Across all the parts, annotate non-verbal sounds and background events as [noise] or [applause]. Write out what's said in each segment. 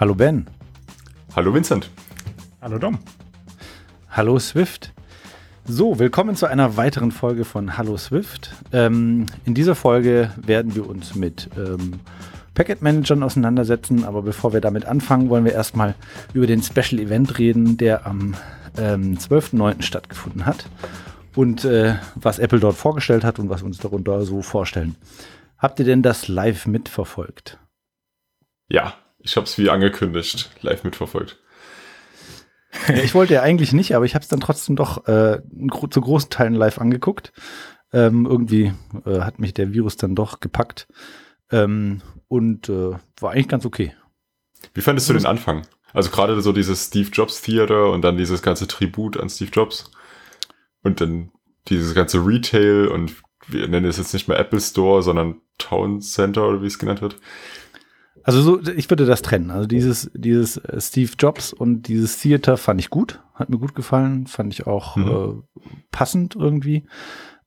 Hallo Ben. Hallo Vincent. Hallo Dom. Hallo Swift. So, willkommen zu einer weiteren Folge von Hallo Swift. Ähm, in dieser Folge werden wir uns mit ähm, Packet Managern auseinandersetzen, aber bevor wir damit anfangen, wollen wir erstmal über den Special Event reden, der am ähm, 12.09. stattgefunden hat und äh, was Apple dort vorgestellt hat und was uns darunter so vorstellen. Habt ihr denn das live mitverfolgt? Ja, ich habe es wie angekündigt live mitverfolgt. [laughs] Ich wollte ja eigentlich nicht, aber ich habe es dann trotzdem doch äh, zu großen Teilen live angeguckt. Ähm, irgendwie äh, hat mich der Virus dann doch gepackt ähm, und äh, war eigentlich ganz okay. Wie fandest du den Anfang? Also gerade so dieses Steve Jobs Theater und dann dieses ganze Tribut an Steve Jobs und dann dieses ganze Retail und wir nennen es jetzt nicht mehr Apple Store, sondern Town Center oder wie es genannt wird. Also so, ich würde das trennen. Also dieses, dieses äh, Steve Jobs und dieses Theater fand ich gut, hat mir gut gefallen, fand ich auch mhm. äh, passend irgendwie.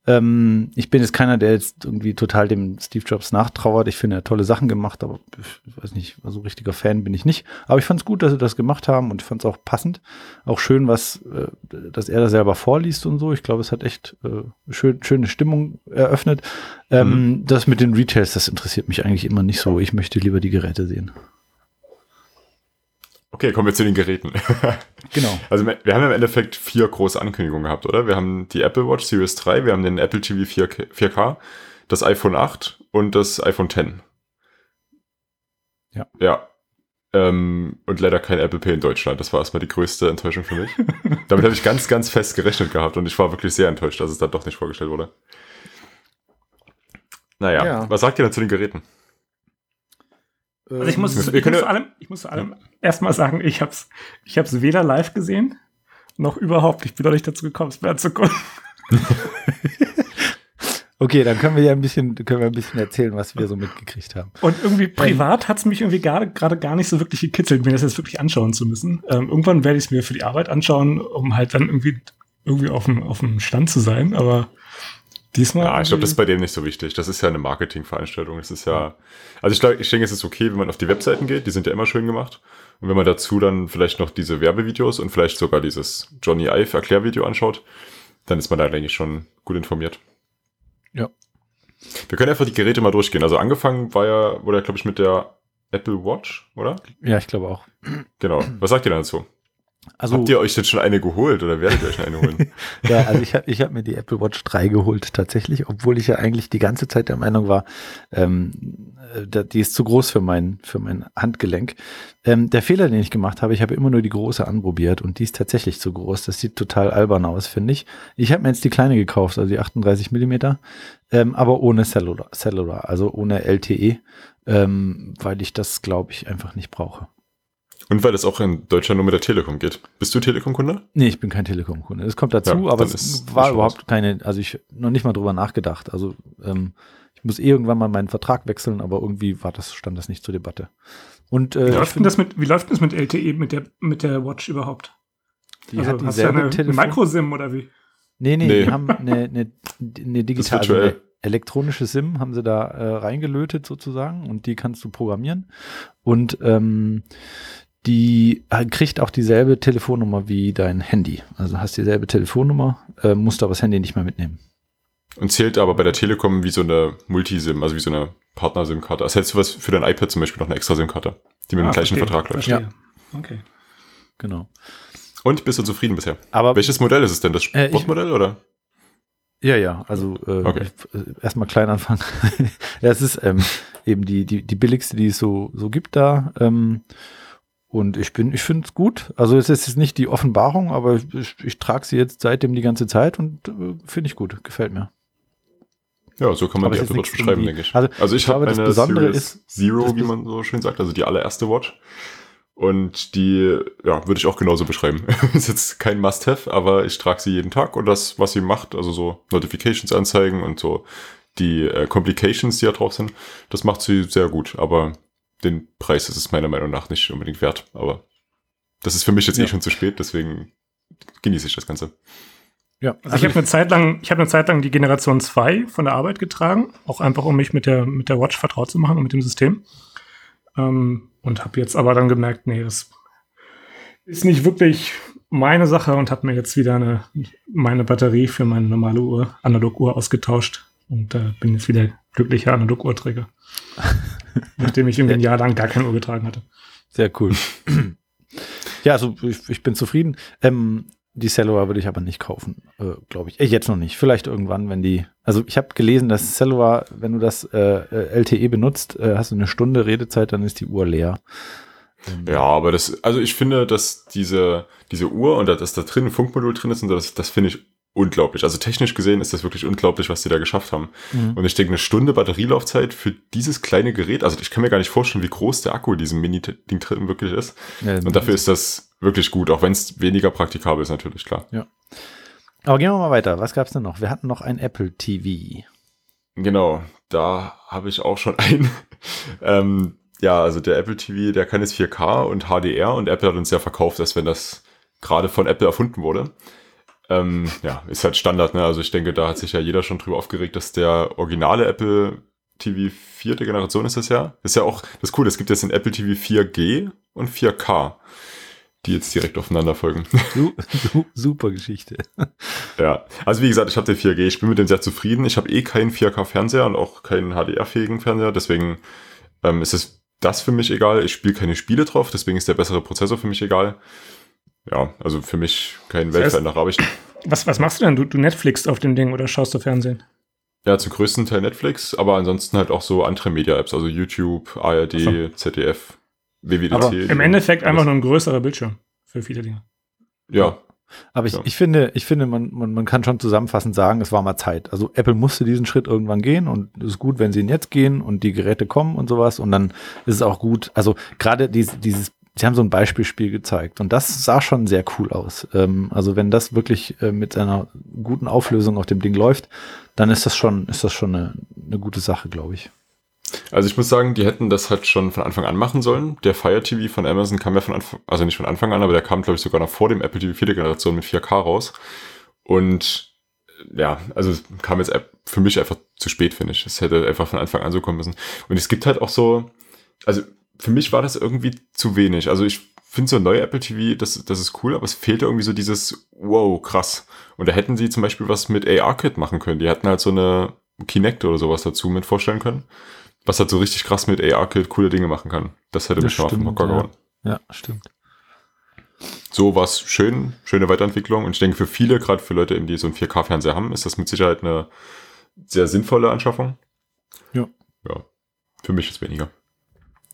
Ähm, ich bin jetzt keiner, der jetzt irgendwie total dem Steve Jobs nachtrauert. Ich finde, er hat tolle Sachen gemacht, aber ich weiß nicht, so also richtiger Fan bin ich nicht. Aber ich fand es gut, dass sie das gemacht haben und ich fand es auch passend. Auch schön, was, äh, dass er da selber vorliest und so. Ich glaube, es hat echt äh, schön, schöne Stimmung eröffnet. Ähm, mhm. Das mit den Retails, das interessiert mich eigentlich immer nicht so. Ich möchte lieber die Geräte sehen. Okay, kommen wir zu den Geräten. [laughs] genau. Also wir haben im Endeffekt vier große Ankündigungen gehabt, oder? Wir haben die Apple Watch Series 3, wir haben den Apple TV 4K, 4K das iPhone 8 und das iPhone 10. Ja. Ja. Ähm, und leider kein Apple Pay in Deutschland. Das war erstmal die größte Enttäuschung für mich. [laughs] Damit habe ich ganz, ganz fest gerechnet gehabt und ich war wirklich sehr enttäuscht, dass es dann doch nicht vorgestellt wurde. Naja, ja. was sagt ihr denn zu den Geräten? Also ich muss, ähm, ich muss zu allem, ich muss zu allem erstmal sagen, ich habe es ich hab's weder live gesehen, noch überhaupt. Ich bin noch nicht dazu gekommen, es mir anzugucken. [laughs] okay, dann können wir ja ein bisschen, können wir ein bisschen erzählen, was wir so mitgekriegt haben. Und irgendwie privat hat es mich irgendwie gerade gar nicht so wirklich gekitzelt, mir das jetzt wirklich anschauen zu müssen. Ähm, irgendwann werde ich es mir für die Arbeit anschauen, um halt dann irgendwie, irgendwie auf dem, auf dem Stand zu sein, aber Diesmal? Ja, ich glaube, das ist bei dem nicht so wichtig. Das ist ja eine Marketingveranstaltung. Es ist ja, also ich glaube, ich denke, es ist okay, wenn man auf die Webseiten geht. Die sind ja immer schön gemacht. Und wenn man dazu dann vielleicht noch diese Werbevideos und vielleicht sogar dieses Johnny Ive Erklärvideo anschaut, dann ist man da, denke ich, schon gut informiert. Ja. Wir können einfach die Geräte mal durchgehen. Also angefangen war ja, wurde ja, glaube ich, mit der Apple Watch, oder? Ja, ich glaube auch. Genau. Was sagt ihr dazu? Also, Habt ihr euch jetzt schon eine geholt oder werdet ihr euch eine holen? [laughs] ja, also ich habe ich hab mir die Apple Watch 3 geholt tatsächlich, obwohl ich ja eigentlich die ganze Zeit der Meinung war, ähm, äh, die ist zu groß für mein, für mein Handgelenk. Ähm, der Fehler, den ich gemacht habe, ich habe immer nur die große anprobiert und die ist tatsächlich zu groß. Das sieht total albern aus, finde ich. Ich habe mir jetzt die kleine gekauft, also die 38 Millimeter, ähm, aber ohne Cellular, Cellular, also ohne LTE, ähm, weil ich das, glaube ich, einfach nicht brauche. Und weil es auch in Deutschland nur mit der Telekom geht. Bist du Telekom-Kunde? Nee, ich bin kein Telekom-Kunde. Das kommt dazu, ja, aber es war überhaupt keine, also ich noch nicht mal drüber nachgedacht. Also ähm, ich muss eh irgendwann mal meinen Vertrag wechseln, aber irgendwie war das, stand das nicht zur Debatte. Und, äh, wie, läuft denn das mit, wie läuft das mit LTE, mit der, mit der Watch überhaupt? Die also, hat dieselbe eine, Telefon eine Microsim oder wie? Nee, nee, nee, die haben eine, eine, eine digitale, also eine elektronische SIM haben sie da äh, reingelötet sozusagen und die kannst du programmieren. Und ähm, die äh, kriegt auch dieselbe Telefonnummer wie dein Handy. Also hast dieselbe Telefonnummer, äh, musst aber das Handy nicht mehr mitnehmen. Und zählt aber bei der Telekom wie so eine Multisim, also wie so eine Partner-SIM-Karte. Also hättest du was für dein iPad zum Beispiel noch eine extra SIM-Karte, die mit ah, dem gleichen verstehe, Vertrag läuft. Ja. Okay. Genau. Und bist du zufrieden bisher? Aber Welches Modell ist es denn? Das Sportmodell äh, oder? Ja, ja, also äh, okay. Äh, erstmal klein anfangen. [laughs] ja, es ist ähm, eben die, die, die billigste, die es so, so gibt da. Ähm, und ich bin, ich finde es gut. Also es ist jetzt nicht die Offenbarung, aber ich, ich, ich trage sie jetzt seitdem die ganze Zeit und äh, finde ich gut, gefällt mir. Ja, so kann man aber die Apple Watch beschreiben, denke ich. Also, also ich, ich habe eine das Besondere Series ist, Zero, wie man so schön sagt, also die allererste Watch. Und die, ja, würde ich auch genauso beschreiben. [laughs] ist jetzt kein Must-Have, aber ich trage sie jeden Tag und das, was sie macht, also so Notifications anzeigen und so die äh, Complications, die da drauf sind, das macht sie sehr gut. Aber den Preis ist es meiner Meinung nach nicht unbedingt wert. Aber das ist für mich jetzt eh ja. eh schon zu spät, deswegen genieße ich das Ganze. Ja, also, ich habe eine Zeit lang, ich habe eine Zeit lang die Generation 2 von der Arbeit getragen, auch einfach um mich mit der mit der Watch vertraut zu machen und mit dem System. Ähm, und habe jetzt aber dann gemerkt, nee, das ist nicht wirklich meine Sache und habe mir jetzt wieder eine, meine Batterie für meine normale Uhr, Analoguhr ausgetauscht und äh, bin jetzt wieder glücklicher Analoguhrträger. [laughs] [laughs] nachdem ich irgendwie ein Jahr lang gar keine Uhr getragen hatte. Sehr cool. [clears throat] ja, also ich, ich bin zufrieden. Ähm, die Cellular würde ich aber nicht kaufen, äh, glaube ich. Äh, jetzt noch nicht. Vielleicht irgendwann, wenn die. Also ich habe gelesen, dass Cellular, wenn du das äh, äh LTE benutzt, äh, hast du eine Stunde Redezeit, dann ist die Uhr leer. Ähm, ja, aber das, also ich finde, dass diese, diese Uhr und dass da drin ein Funkmodul drin ist und das, das finde ich unglaublich. Also technisch gesehen ist das wirklich unglaublich, was die da geschafft haben. Mhm. Und ich denke, eine Stunde Batterielaufzeit für dieses kleine Gerät, also ich kann mir gar nicht vorstellen, wie groß der Akku in diesem Mini-Ding drin wirklich ist. Ja, und dafür ist das wirklich gut, auch wenn es weniger praktikabel ist, natürlich, klar. Ja. Aber gehen wir mal weiter. Was gab es denn noch? Wir hatten noch ein Apple TV. Genau, da habe ich auch schon [laughs] einen. ähm, ja, also der Apple TV, der kann jetzt 4K und HDR und Apple hat uns ja verkauft, dass wenn das gerade von Apple erfunden wurde. Ähm, ja, ist halt Standard, ne? Also ich denke, da hat sich ja jeder schon drüber aufgeregt, dass der originale Apple TV vierte Generation ist das ja. Ist ja auch das Coole, es gibt jetzt den Apple TV 4G und 4K, die jetzt direkt aufeinander folgen. Super Geschichte. Ja, also wie gesagt, ich habe den 4G, ich bin mit dem sehr zufrieden. Ich habe eh keinen 4K-Fernseher und auch keinen HDR-fähigen Fernseher, deswegen ähm, ist es das für mich egal. Ich spiele keine Spiele drauf, deswegen ist der bessere Prozessor für mich egal ja, also für mich kein Weltveränderer. Aber ich, was, was machst du denn? Du, du Netflix auf dem Ding oder schaust du Fernsehen? Ja, zum größten Teil Netflix, aber ansonsten halt auch so andere Media-Apps, also YouTube, ARD, so. ZDF, WWDC. Aber Im Endeffekt einfach nur ein größerer Bildschirm für viele Dinge. Ja. Aber ich, ja. ich finde, ich finde, man, man, man kann schon zusammenfassend sagen, es war mal Zeit. Also Apple musste diesen Schritt irgendwann gehen und es ist gut, wenn sie ihn jetzt gehen und die Geräte kommen und sowas und dann ist es auch gut. Also gerade dieses, dieses sie haben so ein Beispielspiel gezeigt und das sah schon sehr cool aus. Ähm, also wenn das wirklich äh, mit einer guten Auflösung auf dem Ding läuft, dann ist das schon, ist das schon eine, eine gute Sache, glaube ich. Also ich muss sagen, die hätten das halt schon von Anfang an machen sollen. Der Fire TV von Amazon kam ja von Anfang, also nicht von Anfang an, aber der kam, glaube ich, sogar noch vor dem Apple TV 4. Generation mit 4K raus. Und ja, also kam jetzt für mich einfach zu spät, finde ich. Es hätte einfach von Anfang an so kommen müssen. Und es gibt halt auch so, also für mich war das irgendwie zu wenig. Also ich finde so ein neuer Apple TV, das, das ist cool, aber es fehlte irgendwie so dieses, wow, krass. Und da hätten sie zum Beispiel was mit AR-Kit machen können. Die hätten halt so eine Kinect oder sowas dazu mit vorstellen können. Was halt so richtig krass mit AR-Kit coole Dinge machen kann. Das hätte das mich schon auf den Hocker gehauen. Ja, stimmt. So was schön, schöne Weiterentwicklung. Und ich denke, für viele, gerade für Leute, die so einen 4K-Fernseher haben, ist das mit Sicherheit eine sehr sinnvolle Anschaffung. Ja. Ja. Für mich ist weniger.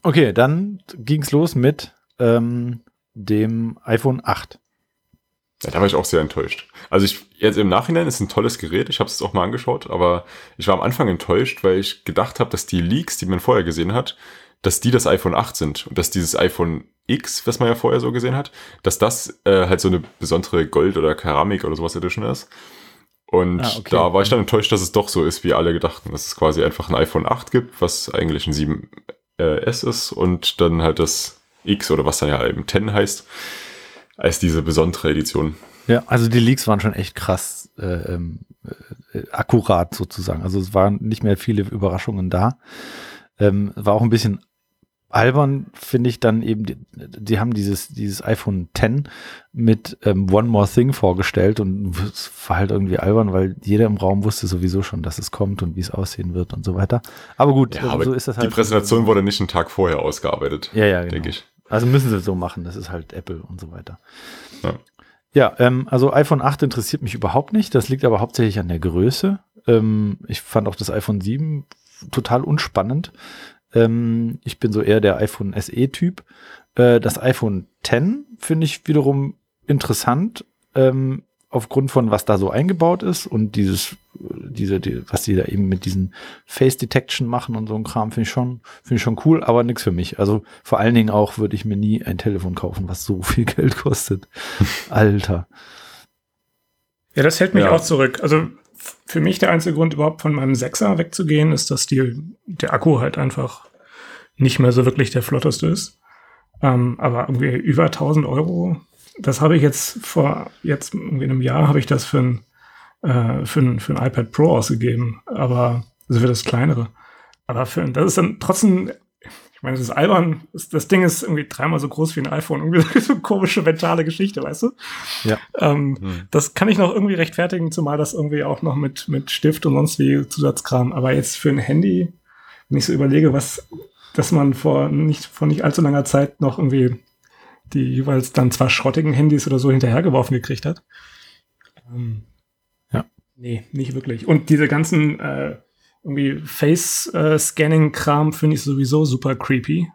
Okay, dann ging's los mit ähm, dem iPhone 8. Ja, da war ich auch sehr enttäuscht. Also ich jetzt im Nachhinein ist ein tolles Gerät. Ich habe es auch mal angeschaut, aber ich war am Anfang enttäuscht, weil ich gedacht habe, dass die Leaks, die man vorher gesehen hat, dass die das iPhone 8 sind und dass dieses iPhone X, was man ja vorher so gesehen hat, dass das äh, halt so eine besondere Gold- oder Keramik oder sowas Edition ist. Und ah, okay. da war ich dann enttäuscht, dass es doch so ist, wie alle gedachten, dass es quasi einfach ein iPhone 8 gibt, was eigentlich ein 7 äh, S ist und dann halt das X oder was dann ja eben 10 heißt, als diese besondere Edition. Ja, also die Leaks waren schon echt krass äh, ähm, äh, akkurat sozusagen. Also es waren nicht mehr viele Überraschungen da. Ähm, war auch ein bisschen albern finde ich dann eben, die, die, haben dieses, dieses iPhone X mit ähm, One More Thing vorgestellt und es war halt irgendwie albern, weil jeder im Raum wusste sowieso schon, dass es kommt und wie es aussehen wird und so weiter. Aber gut, ja, aber so ist das halt. Die Präsentation wurde nicht einen Tag vorher ausgearbeitet. Ja, ja, genau. denke ich. Also müssen sie so machen, das ist halt Apple und so weiter. Ja. Ja, ähm, also iPhone 8 interessiert mich überhaupt nicht. Das liegt aber hauptsächlich an der Größe. Ähm, ich fand auch das iPhone 7 total unspannend. Ähm, ich bin so eher der iPhone SE-Typ. Äh, das iPhone X finde ich wiederum interessant, ähm, aufgrund von was da so eingebaut ist und dieses, diese, die, was die da eben mit diesen Face Detection machen und so ein Kram, finde ich schon, finde ich schon cool, aber nichts für mich. Also vor allen Dingen auch würde ich mir nie ein Telefon kaufen, was so [laughs] viel Geld kostet. Alter. Ja, das hält mich ja. auch zurück. Also für mich der einzige Grund, überhaupt von meinem Sechser wegzugehen, ist, dass die, der Akku halt einfach nicht mehr so wirklich der flotteste ist. Ähm, aber irgendwie über 1000 Euro, das habe ich jetzt vor jetzt irgendwie einem Jahr habe ich das für ein, äh, für ein, für ein iPad Pro ausgegeben, aber also für das kleinere. Aber für, das ist dann trotzdem, Ich meine, das ist albern. Das, Ding ist irgendwie dreimal so groß wie ein iPhone. Irgendwie [laughs] so eine komische mentale Geschichte, weißt du? Ja. Ähm, hm. Das kann ich noch irgendwie rechtfertigen, zumal das irgendwie auch noch mit, mit Stift und sonst wie Zusatzkram. Aber jetzt für ein Handy, wenn ich so überlege, was, dass man vor nicht, vor nicht allzu langer Zeit noch irgendwie die jeweils dann zwar schrottigen Handys oder so hinterhergeworfen gekriegt hat. Ähm, ja. Nee, nicht wirklich. Und diese ganzen, äh, irgendwie Face-Scanning-Kram finde ich sowieso super creepy.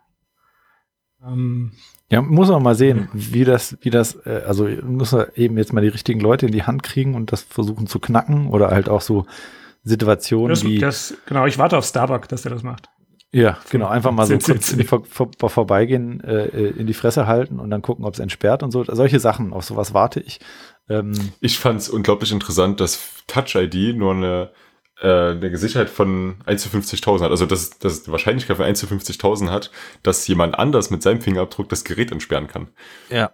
Ähm, ja, muss man mal sehen, wie das, wie das, äh, also muss er eben jetzt mal die richtigen Leute in die Hand kriegen und das versuchen zu knacken oder halt auch so Situationen das, wie. Das, genau, ich warte auf Starbuck, dass der das macht. Ja, genau, einfach mal so kurz vor, vor, vorbeigehen, äh, in die Fresse halten und dann gucken, ob es entsperrt und so. Solche Sachen, auf sowas warte ich. Ähm, ich fand es unglaublich interessant, dass Touch ID nur eine äh, eine Sicherheit von 1 zu 50.000 hat, also dass, dass die Wahrscheinlichkeit von 1 zu 50.000 hat, dass jemand anders mit seinem Fingerabdruck das Gerät entsperren kann. Ja.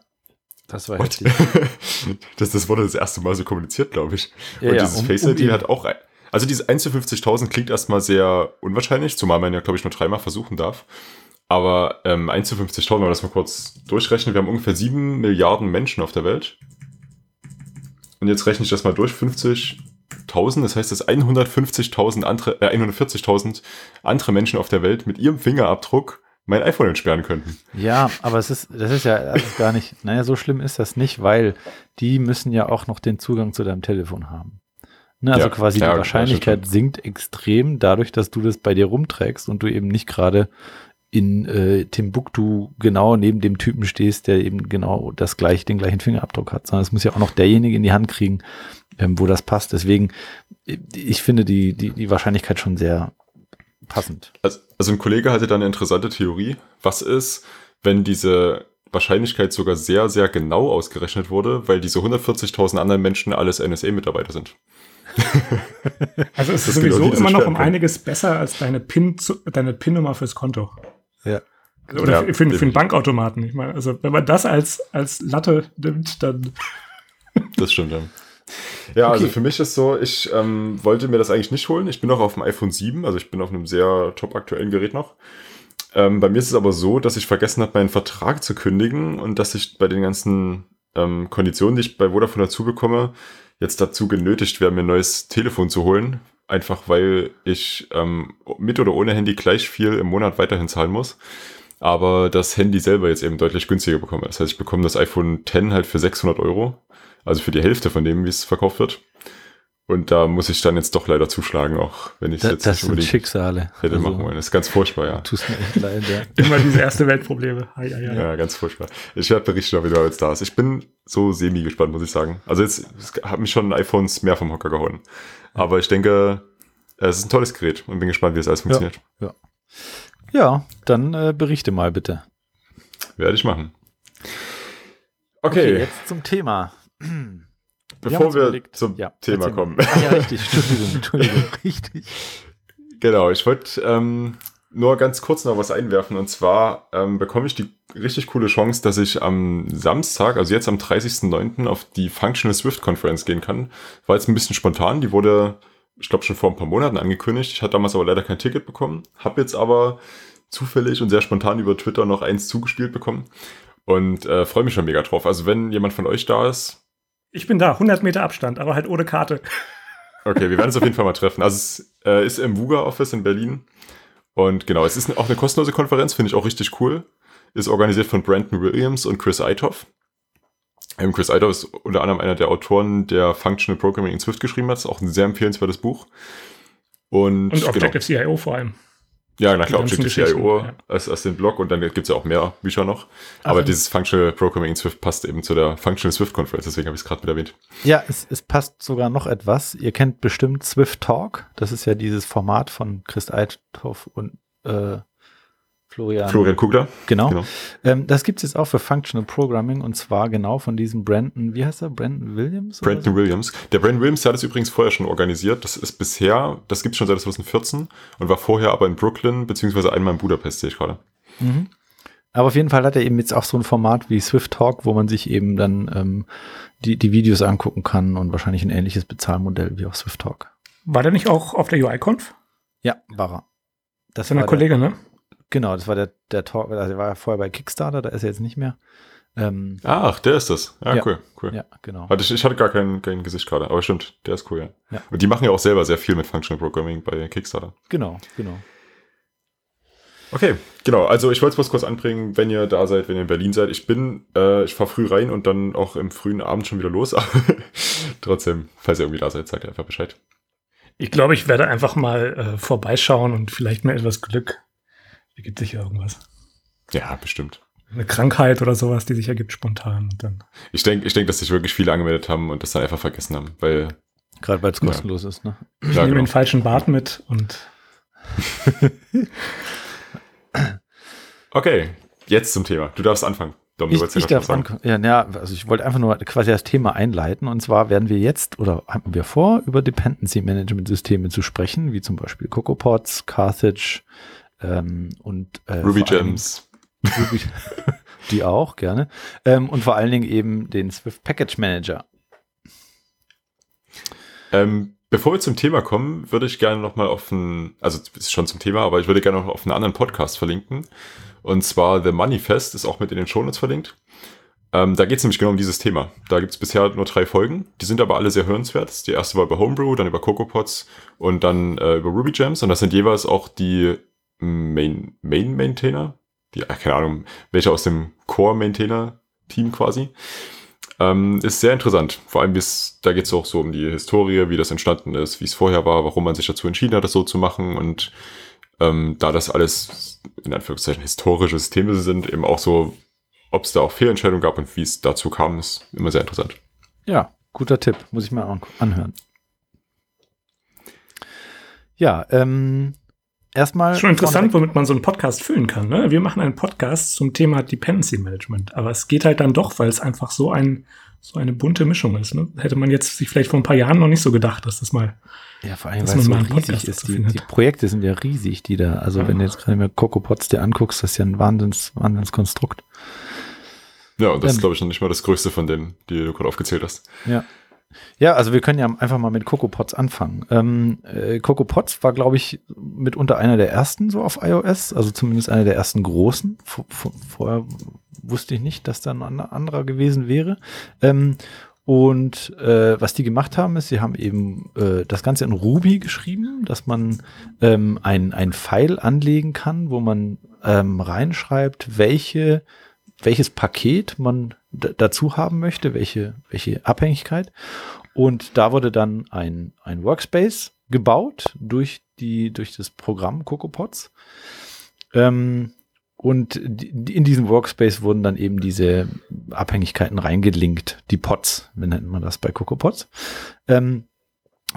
Das war heftig. [laughs] das, das wurde das erste Mal so kommuniziert, glaube ich. Ja, Und ja, dieses um, Face ID um hat auch, also diese 1 zu 50.000 klingt erstmal sehr unwahrscheinlich, zumal man ja, glaube ich, nur dreimal versuchen darf. Aber ähm, 1 zu 50.000, wenn wir das mal kurz durchrechnen, wir haben ungefähr 7 Milliarden Menschen auf der Welt. Und jetzt rechne ich das mal durch, 50 1000, das heißt, dass 150.000 andere, äh, 140.000 andere Menschen auf der Welt mit ihrem Fingerabdruck mein iPhone entsperren könnten. Ja, aber es ist, das ist ja das ist gar nicht, naja, so schlimm ist das nicht, weil die müssen ja auch noch den Zugang zu deinem Telefon haben. Ne, also ja, quasi ja, die Wahrscheinlichkeit sinkt extrem dadurch, dass du das bei dir rumträgst und du eben nicht gerade in äh, Timbuktu genau neben dem Typen stehst, der eben genau das gleich, den gleichen Fingerabdruck hat, sondern es muss ja auch noch derjenige in die Hand kriegen, ähm, wo das passt. Deswegen, ich finde die, die, die Wahrscheinlichkeit schon sehr passend. Also, also ein Kollege hatte da eine interessante Theorie. Was ist, wenn diese Wahrscheinlichkeit sogar sehr, sehr genau ausgerechnet wurde, weil diese 140.000 anderen Menschen alles NSA-Mitarbeiter sind? [laughs] also es ist sowieso genau immer noch um einiges besser als deine PIN, deine PIN-Nummer fürs Konto. Ja. Also, oder ja, für, für, für einen Bankautomaten. Ich meine, also wenn man das als, als Latte nimmt, dann. Das stimmt, ja. Ja, also okay. also für mich ist so, ich ähm, wollte mir das eigentlich nicht holen. Ich bin noch auf dem iPhone 7, also ich bin auf einem sehr top aktuellen Gerät noch. Ähm, bei mir ist es aber so, dass ich vergessen habe, meinen Vertrag zu kündigen und dass ich bei den ganzen ähm, Konditionen, die ich bei Vodafone dazu bekomme, jetzt dazu genötigt werde, mir ein neues Telefon zu holen. Einfach weil ich ähm, mit oder ohne Handy gleich viel im Monat weiterhin zahlen muss. Aber das Handy selber jetzt eben deutlich günstiger bekomme. Das heißt, ich bekomme das iPhone 10 halt für 600 Euro also für die Hälfte von dem, wie es verkauft wird. Und da muss ich dann jetzt doch leider zuschlagen, auch wenn ich es jetzt das nicht sind Schicksale. hätte also, machen wollen. Das ist ganz furchtbar, ja. Tut mir echt leid, ja. [laughs] Immer diese erste Weltprobleme. Hi, hi, hi. Ja, ganz furchtbar. Ich werde berichten, ob wieder jetzt da ist. Ich bin so semi gespannt, muss ich sagen. Also jetzt hat mich schon iPhones mehr vom Hocker gehauen. Aber ich denke, es ist ein tolles Gerät und bin gespannt, wie es alles funktioniert. Ja, ja. ja dann äh, berichte mal bitte. Werde ich machen. Okay. okay jetzt zum Thema. Bevor wir, wir zum ja, Thema kommen. Ah, ja, richtig, Entschuldigung, [laughs] Entschuldigung, richtig. Genau, ich wollte ähm, nur ganz kurz noch was einwerfen. Und zwar ähm, bekomme ich die richtig coole Chance, dass ich am Samstag, also jetzt am 30.09. auf die Functional Swift Conference gehen kann. War jetzt ein bisschen spontan. Die wurde, ich glaube, schon vor ein paar Monaten angekündigt. Ich hatte damals aber leider kein Ticket bekommen. Habe jetzt aber zufällig und sehr spontan über Twitter noch eins zugespielt bekommen. Und äh, freue mich schon mega drauf. Also wenn jemand von euch da ist, ich bin da, 100 Meter Abstand, aber halt ohne Karte. Okay, wir werden uns auf jeden Fall mal treffen. Also es äh, ist im Wuga Office in Berlin. Und genau, es ist auch eine kostenlose Konferenz, finde ich auch richtig cool. Ist organisiert von Brandon Williams und Chris Eitoff. Ähm, Chris Eitoff ist unter anderem einer der Autoren, der Functional Programming in Swift geschrieben hat. Ist auch ein sehr empfehlenswertes Buch. Und, und Objective genau. CIO vor allem. Ja, na klar, Objective-C.io ja. als, als den Blog und dann gibt es ja auch mehr Bücher noch. Aber also, dieses Functional Programming in Swift passt eben zu der Functional Swift Conference, deswegen habe ich es gerade mit erwähnt. Ja, es, es passt sogar noch etwas. Ihr kennt bestimmt Swift Talk. Das ist ja dieses Format von Chris Eithoff und äh, Florian. Florian Kugler. Genau. genau. Ähm, das gibt es jetzt auch für Functional Programming und zwar genau von diesem Brandon, wie heißt er? Brandon Williams? Brandon so? Williams. Der Brandon Williams, der hat es übrigens vorher schon organisiert. Das ist bisher, das gibt es schon seit 2014 und war vorher aber in Brooklyn, beziehungsweise einmal in Budapest, sehe ich gerade. Mhm. Aber auf jeden Fall hat er eben jetzt auch so ein Format wie Swift Talk, wo man sich eben dann ähm, die, die Videos angucken kann und wahrscheinlich ein ähnliches Bezahlmodell wie auf Swift Talk. War der nicht auch auf der UI-Conf? Ja, war er. Das ist eine Kollege, ne? Genau, das war der, der Talk, also er war ja vorher bei Kickstarter, da ist er jetzt nicht mehr. Ähm, Ach, der ist das. Ja, Ja. cool, cool. ja, genau. Hatte ich, ich hatte gar kein, kein Gesicht gerade, aber stimmt, der ist cool, ja. Ja. Und die machen ja auch selber sehr viel mit Functional Programming bei Kickstarter. Genau, genau. Okay, genau. Also ich wollte es bloß kurz anbringen, wenn ihr da seid, wenn ihr in Berlin seid. Ich bin, äh, ich fahre früh rein und dann auch im frühen Abend schon wieder los. [laughs] Aber trotzdem, falls ihr irgendwie da seid, sagt ihr einfach Bescheid. Ich glaube, ich werde einfach mal äh, vorbeischauen und vielleicht mit etwas Glück ergibt sich ja irgendwas. Ja, bestimmt. Eine Krankheit oder sowas, die sich ergibt spontan. Und dann. Ich denke, ich denk, dass sich wirklich viele angemeldet haben und das dann einfach vergessen haben, weil Gerade weil es Ja. kostenlos ist, ne? Ich Ja, nehme genau. den falschen Bart mit und [laughs] Okay, jetzt zum Thema. Du darfst anfangen. Dom, Ich, ja ich darf ja, ja, also ich wollte einfach nur quasi das Thema einleiten und zwar werden wir jetzt oder haben wir vor, über Dependency Management Systeme zu sprechen, wie zum Beispiel CocoaPods, Carthage ähm, und äh, Ruby Gems. Ruby, [laughs] die auch gerne ähm, und vor allen Dingen eben den Swift Package Manager. Ähm, bevor wir zum Thema kommen, würde ich gerne noch mal auf einen, also ist schon zum Thema, aber ich würde gerne noch auf einen anderen Podcast verlinken. Und zwar The Manifest ist auch mit in den Shownotes verlinkt. Ähm, da geht es nämlich genau um dieses Thema. Da gibt es bisher nur drei Folgen. Die sind aber alle sehr hörenswert. Die erste war über Homebrew, dann über CocoaPods und dann äh, über Ruby Gems. Und das sind jeweils auch die Main, Main Maintainer, die, keine Ahnung, welche aus dem Core Maintainer Team quasi. Ähm, ist sehr interessant. Vor allem, da geht es auch so um die Historie, wie das entstanden ist, wie es vorher war, warum man sich dazu entschieden hat, das so zu machen. Und ähm, da das alles in Anführungszeichen historische Systeme sind, eben auch so, ob es da auch Fehlentscheidungen gab und wie es dazu kam, ist immer sehr interessant. Ja, guter Tipp, muss ich mir an anhören. Ja, ähm, erstmal. Schon interessant, womit man so einen Podcast füllen kann. Ne? Wir machen einen Podcast zum Thema Dependency Management, aber es geht halt dann doch, weil es einfach so ein so eine bunte Mischung ist. Ne? Hätte man jetzt sich vielleicht vor ein paar Jahren noch nicht so gedacht, dass das mal. Ja, vor allem, weil es so riesig Podcast ist. Die, die Projekte sind ja riesig, die da, also wenn du jetzt gerade mal CocoaPods dir anguckst, das ist ja ein Wahnsinns, Wahnsinnskonstrukt. Ja, und das ist, Ähm. glaube ich, noch nicht mal das Größte von denen, die du gerade aufgezählt hast. Ja. Ja, also wir können ja einfach mal mit CocoaPods anfangen. Ähm, äh, CocoaPods war, glaube ich, mitunter einer der ersten so auf iOS, also zumindest einer der ersten großen. Vor, vorher wusste ich nicht, dass da ein ander- anderer gewesen wäre. Ähm, und äh, was die gemacht haben, ist, sie haben eben äh, das Ganze in Ruby geschrieben, dass man ähm, ein, ein File anlegen kann, wo man ähm, reinschreibt, welche, welches Paket man dazu haben möchte, welche, welche Abhängigkeit. Und da wurde dann ein, ein Workspace gebaut durch, die, durch das Programm CocoaPods. Ähm, und in diesem Workspace wurden dann eben diese Abhängigkeiten reingelinkt, die Pods, nennt man das bei CocoaPods. Ähm,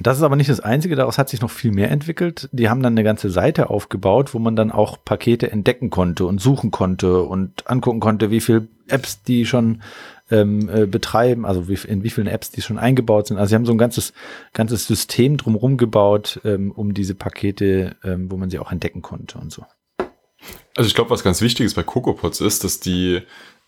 das ist aber nicht das Einzige, daraus hat sich noch viel mehr entwickelt. Die haben dann eine ganze Seite aufgebaut, wo man dann auch Pakete entdecken konnte und suchen konnte und angucken konnte, wie viele Apps die schon ähm, äh, betreiben, also wie, in wie vielen Apps die schon eingebaut sind. Also sie haben so ein ganzes, ganzes System drumherum gebaut, ähm, um diese Pakete, ähm, wo man sie auch entdecken konnte und so. Also ich glaube, was ganz wichtig ist bei CocoaPods ist, dass die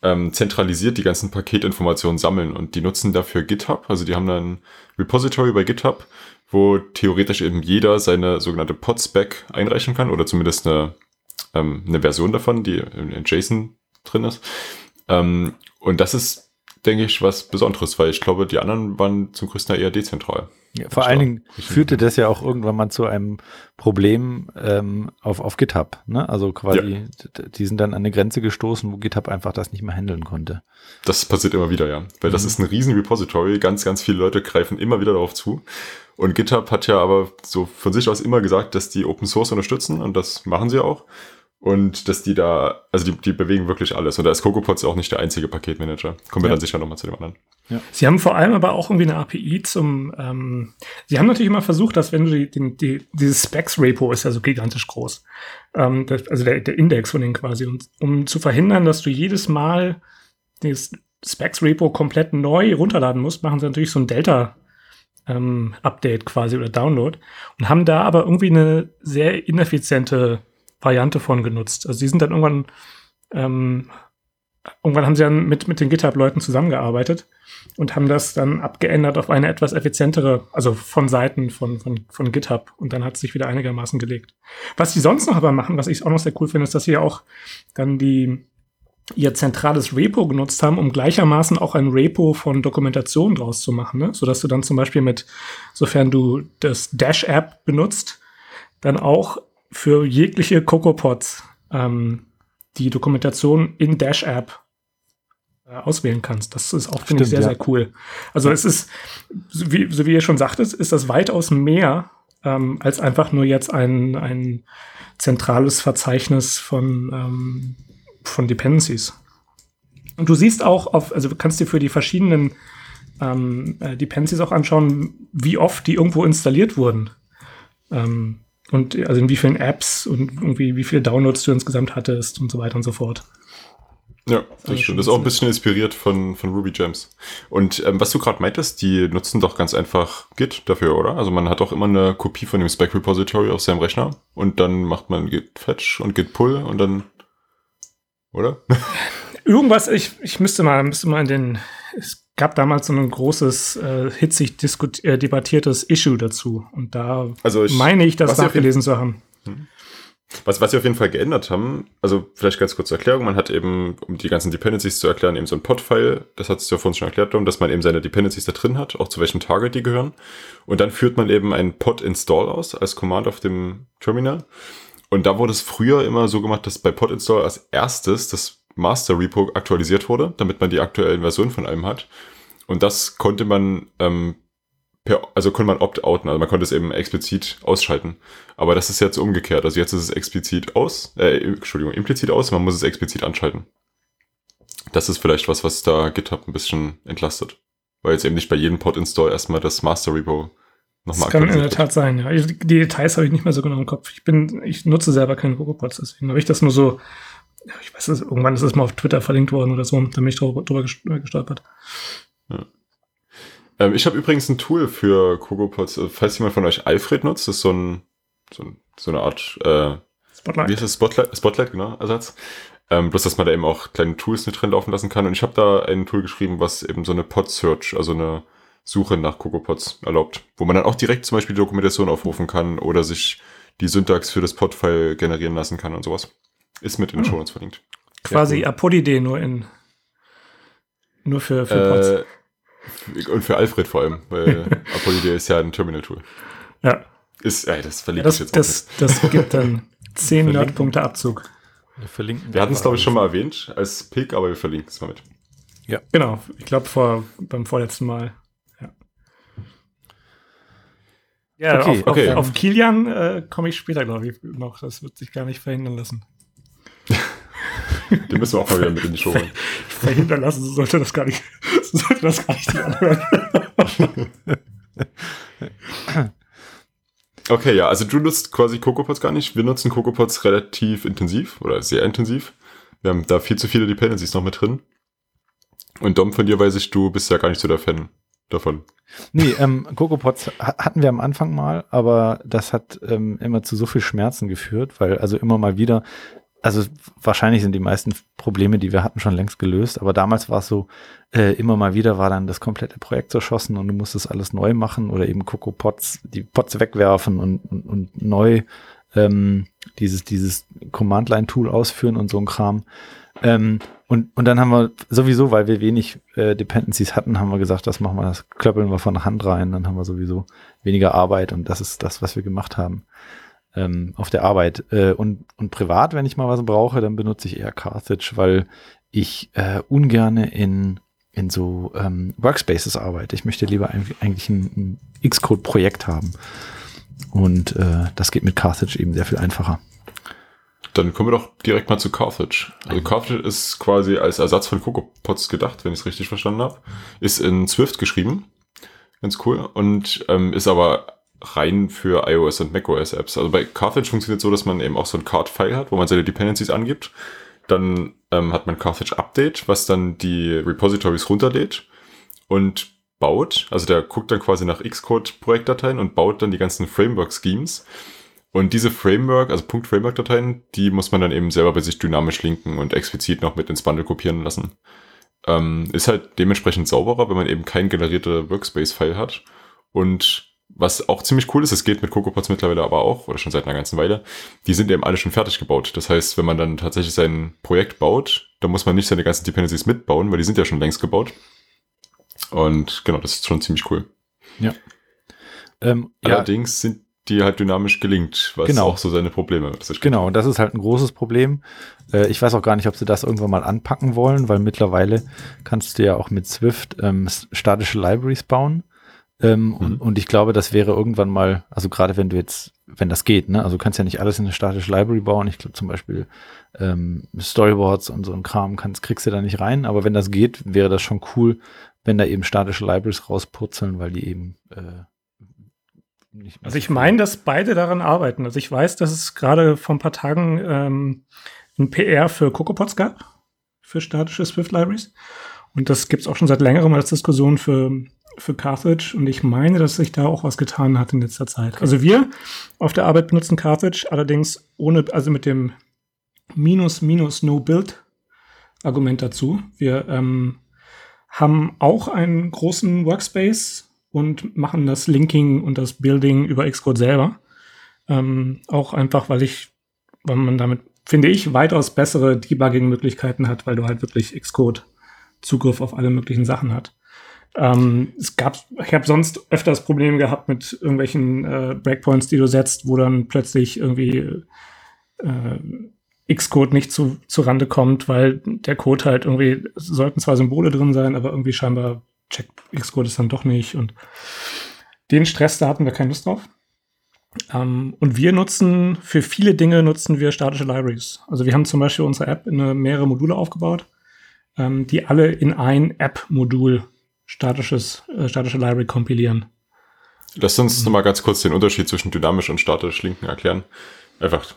ähm, zentralisiert die ganzen Paketinformationen sammeln und die nutzen dafür GitHub. Also die haben dann ein Repository bei GitHub, wo theoretisch eben jeder seine sogenannte Pod-Spec einreichen kann oder zumindest eine, ähm, eine Version davon, die in, in JSON drin ist. Ähm, und das ist, denke ich, was Besonderes, weil ich glaube, die anderen waren zum größten Teil eher dezentral. Ja, vor allen Dingen führte das ja auch irgendwann mal zu einem Problem ähm, auf, auf GitHub. Ne? Also quasi, d- die sind dann an eine Grenze gestoßen, wo GitHub einfach das nicht mehr handeln konnte. Das passiert immer wieder, ja. Weil das Mhm. ist ein riesen Repository. Ganz, ganz viele Leute greifen immer wieder darauf zu. Und GitHub hat ja aber so von sich aus immer gesagt, dass die Open Source unterstützen und das machen sie auch. Und dass die da, also die, die bewegen wirklich alles. Und da ist CocoaPods auch nicht der einzige Paketmanager. Kommen wir Ja. dann sicher nochmal zu dem anderen. Sie haben vor allem aber auch irgendwie eine API zum. Ähm, Sie haben natürlich immer versucht, dass wenn du die, den, die, dieses Specs-Repo ist ja so gigantisch groß. Ähm, das, also der, der Index von denen quasi. Und um zu verhindern, dass du jedes Mal das Specs-Repo komplett neu runterladen musst, machen sie natürlich so ein Delta. Ähm, Update quasi oder Download und haben da aber irgendwie eine sehr ineffiziente Variante von genutzt. Also die sind dann irgendwann ähm, irgendwann haben sie dann mit, mit den GitHub-Leuten zusammengearbeitet und haben das dann abgeändert auf eine etwas effizientere, also von Seiten von, von, von GitHub. Und dann hat es sich wieder einigermaßen gelegt. Was sie sonst noch aber machen, was ich auch noch sehr cool finde, ist, dass sie ja auch dann die, ihr zentrales Repo genutzt haben, um gleichermaßen auch ein Repo von Dokumentation draus zu machen, ne? sodass du dann zum Beispiel mit, sofern du das Dash-App benutzt, dann auch für jegliche CocoaPods ähm, die Dokumentation in Dash-App äh, auswählen kannst. Das ist auch, finde ich, sehr, ja. sehr cool. Also es ist, so wie, so wie ihr schon sagtet, ist das weitaus mehr ähm, als einfach nur jetzt ein, ein zentrales Verzeichnis von, ähm, von Dependencies. Und du siehst auch auf, also du kannst dir für die verschiedenen ähm, äh, Dependencies auch anschauen, wie oft die irgendwo installiert wurden. Ähm, und also in wie vielen Apps und irgendwie wie viele Downloads du insgesamt hattest und so weiter und so fort. Ja, das, stimmt. Das ist auch ein bisschen inspiriert von, von Ruby Gems. Und ähm, was du gerade meintest, die nutzen doch ganz einfach Git dafür, oder? Also man hat auch immer eine Kopie von dem Spec Repository auf seinem Rechner und dann macht man Git Fetch und Git Pull und dann, oder? [laughs] Irgendwas, ich, ich müsste mal, müsste mal in den, gab damals so ein großes, äh, hitzig äh, debattiertes Issue dazu. Und da also ich, meine ich, das nachgelesen zu haben. Hm. Was, was sie auf jeden Fall geändert haben, also vielleicht ganz kurz zur Erklärung, man hat eben, um die ganzen Dependencies zu erklären, eben so ein Pod-File, das hat es ja vorhin schon erklärt, dass man eben seine Dependencies da drin hat, auch zu welchem Target die gehören. Und dann führt man eben ein Pod-Install aus als Command auf dem Terminal. Und da wurde es früher immer so gemacht, dass bei Pod-Install als erstes das Master-Repo aktualisiert wurde, damit man die aktuellen Versionen von allem hat. Und das konnte man ähm, per, also konnte man opt-outen, also man konnte es eben explizit ausschalten. Aber das ist jetzt umgekehrt. Also jetzt ist es explizit aus, äh, Entschuldigung, implizit aus, man muss es explizit anschalten. Das ist vielleicht was, was da GitHub ein bisschen entlastet. Weil jetzt eben nicht bei jedem Pod-Install erstmal das Master Repo nochmal Das kann in der Tat sein, ja. Die Details habe ich nicht mehr so genau im Kopf. Ich bin, ich nutze selber keine Robopods, deswegen habe ich das nur so, ich weiß es, irgendwann ist es mal auf Twitter verlinkt worden oder so, da bin ich drüber, drüber gestolpert. Ja. Ähm, ich habe übrigens ein Tool für CocoaPods. Äh, falls jemand von euch Alfred nutzt, das ist so, ein, so, ein, so eine Art äh, Spotlight. Wie ist das? Spotlight, Spotlight, genau, Ersatz. Ähm, bloß, dass man da eben auch kleine Tools mit drin laufen lassen kann. Und ich habe da ein Tool geschrieben, was eben so eine Pod-Search, also eine Suche nach CocoaPods erlaubt, wo man dann auch direkt zum Beispiel die Dokumentation aufrufen kann oder sich die Syntax für das Pod-File generieren lassen kann und sowas. Ist mit in den hm. Show Notes verlinkt. Quasi ja, cool. Apodidee nur in nur für, für. Äh, und für Alfred vor allem, weil [laughs] Apollo ist ja ein Terminal-Tool. Ja. Ist, ey, das verlinke ja, ich jetzt das, auch Das, das gibt dann [laughs] 10 Nerdpunkte Abzug. Wir verlinken. Wir hatten es, glaube ich, schon mal erwähnt als Pick, aber wir verlinken es mal mit. Ja. Genau. Ich glaube, vor, beim vorletzten Mal. Ja. Ja, okay, auf, okay. auf, auf Kilian äh, komme ich später, glaube ich, noch. Das wird sich gar nicht verhindern lassen. [laughs] Den müssen wir auch mal wieder mit in die Show holen. Verhindern lassen, so sollte das gar nicht, [laughs] so sollte das gar nicht anhören. [laughs] okay, ja, also du nutzt quasi CocoaPods gar nicht. Wir nutzen CocoaPods relativ intensiv oder sehr intensiv. Wir haben da viel zu viele Dependencies noch mit drin. Und Dom, von dir weiß ich, du bist ja gar nicht so der Fan davon. Nee, ähm, CocoaPods hatten wir am Anfang mal, aber das hat ähm, immer zu so viel Schmerzen geführt, weil also immer mal wieder also wahrscheinlich sind die meisten Probleme, die wir hatten, schon längst gelöst, aber damals war es so, äh, immer mal wieder war dann das komplette Projekt zerschossen und du musstest alles neu machen oder eben Coco Pots, die Pots wegwerfen und, und, und neu ähm, dieses, dieses Command-Line-Tool ausführen und so ein Kram. Ähm, und, und dann haben wir sowieso, weil wir wenig äh, Dependencies hatten, haben wir gesagt, das machen wir, das klöppeln wir von der Hand rein, dann haben wir sowieso weniger Arbeit und das ist das, was wir gemacht haben ähm, auf der Arbeit. Äh, und, und privat, wenn ich mal was brauche, dann benutze ich eher Carthage, weil ich äh, ungerne in, in so ähm, Workspaces arbeite. Ich möchte lieber eigentlich ein, ein Xcode-Projekt haben. Und äh, das geht mit Carthage eben sehr viel einfacher. Dann kommen wir doch direkt mal zu Carthage. Also Carthage ist quasi als Ersatz von CocoaPods gedacht, wenn ich es richtig verstanden habe. Ist in Swift geschrieben. Ganz cool. Und ähm, ist aber rein für iOS und macOS Apps. Also bei Carthage funktioniert so, dass man eben auch so ein Card-File hat, wo man seine Dependencies angibt. Dann ähm, hat man Carthage Update, was dann die Repositories runterlädt und baut. Also der guckt dann quasi nach Xcode-Projektdateien und baut dann die ganzen Framework-Schemes. Und diese Framework, also Punkt-Framework-Dateien, die muss man dann eben selber bei sich dynamisch linken und explizit noch mit ins Bundle kopieren lassen. Ähm, ist halt dementsprechend sauberer, wenn man eben kein generierte Workspace-File hat. Und was auch ziemlich cool ist, es geht mit CocoaPods mittlerweile aber auch, oder schon seit einer ganzen Weile, die sind eben alle schon fertig gebaut. Das heißt, wenn man dann tatsächlich sein Projekt baut, dann muss man nicht seine ganzen Dependencies mitbauen, weil die sind ja schon längst gebaut. Und genau, das ist schon ziemlich cool. Ja. Ähm, Allerdings ja. sind die halt dynamisch gelingt, was genau. auch so seine Probleme hat. Genau, und das ist halt ein großes Problem. Äh, ich weiß auch gar nicht, ob sie das irgendwann mal anpacken wollen, weil mittlerweile kannst du ja auch mit Swift ähm, statische Libraries bauen. Ähm, mhm. und, und, ich glaube, das wäre irgendwann mal, also gerade wenn du jetzt, wenn das geht, ne, also du kannst ja nicht alles in eine statische Library bauen. Ich glaube zum Beispiel ähm, Storyboards und so ein Kram kannst, kriegst du da nicht rein, aber wenn das geht, wäre das schon cool, wenn da eben statische Libraries rauspurzeln, weil die eben äh, nicht Also ich meine, dass beide daran arbeiten. Also ich weiß, dass es gerade vor ein paar Tagen ähm, ein PR für CocoaPods gab, für statische Swift Libraries. Und das gibt es auch schon seit längerem als Diskussion für, für Carthage. Und ich meine, dass sich da auch was getan hat in letzter Zeit. Also wir auf der Arbeit benutzen Carthage, allerdings ohne, also mit dem Minus, Minus, No Build Argument dazu. Wir ähm, haben auch einen großen Workspace und machen das Linking und das Building über Xcode selber. Ähm, auch einfach, weil ich, weil man damit, finde ich, weitaus bessere Debugging-Möglichkeiten hat, weil du halt wirklich Xcode Zugriff auf alle möglichen Sachen hat. Ähm, es gab, ich habe sonst öfters Probleme gehabt mit irgendwelchen äh, Breakpoints, die du setzt, wo dann plötzlich irgendwie äh, Xcode nicht zu, zu Rande kommt, weil der Code halt irgendwie, sollten zwar Symbole drin sein, aber irgendwie scheinbar checkt Xcode es dann doch nicht. Und den Stress, da hatten wir keine Lust drauf. Ähm, und wir nutzen, für viele Dinge nutzen wir statische Libraries. Also wir haben zum Beispiel unsere App in mehrere Module aufgebaut, ähm, die alle in ein App-Modul statisches, äh, statische Library kompilieren. Lass uns mhm. nochmal ganz kurz den Unterschied zwischen dynamisch und statisch linken erklären. Einfach,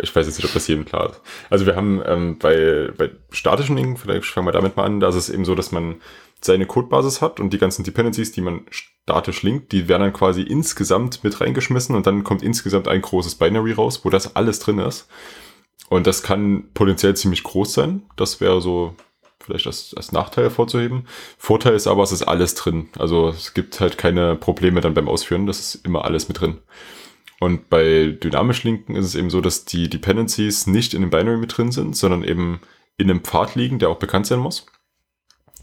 ich weiß jetzt nicht, ob das jedem klar ist. Also wir haben ähm, bei, bei statischen Linken, vielleicht fangen wir damit mal an, da ist es eben so, dass man seine Codebasis hat und die ganzen Dependencies, die man statisch linkt, die werden dann quasi insgesamt mit reingeschmissen und dann kommt insgesamt ein großes Binary raus, wo das alles drin ist. Und das kann potenziell ziemlich groß sein. Das wäre so vielleicht als, als Nachteil hervorzuheben. Vorteil ist aber, es ist alles drin. Also es gibt halt keine Probleme dann beim Ausführen. Das ist immer alles mit drin. Und bei dynamisch linken ist es eben so, dass die Dependencies nicht in dem Binary mit drin sind, sondern eben in einem Pfad liegen, der auch bekannt sein muss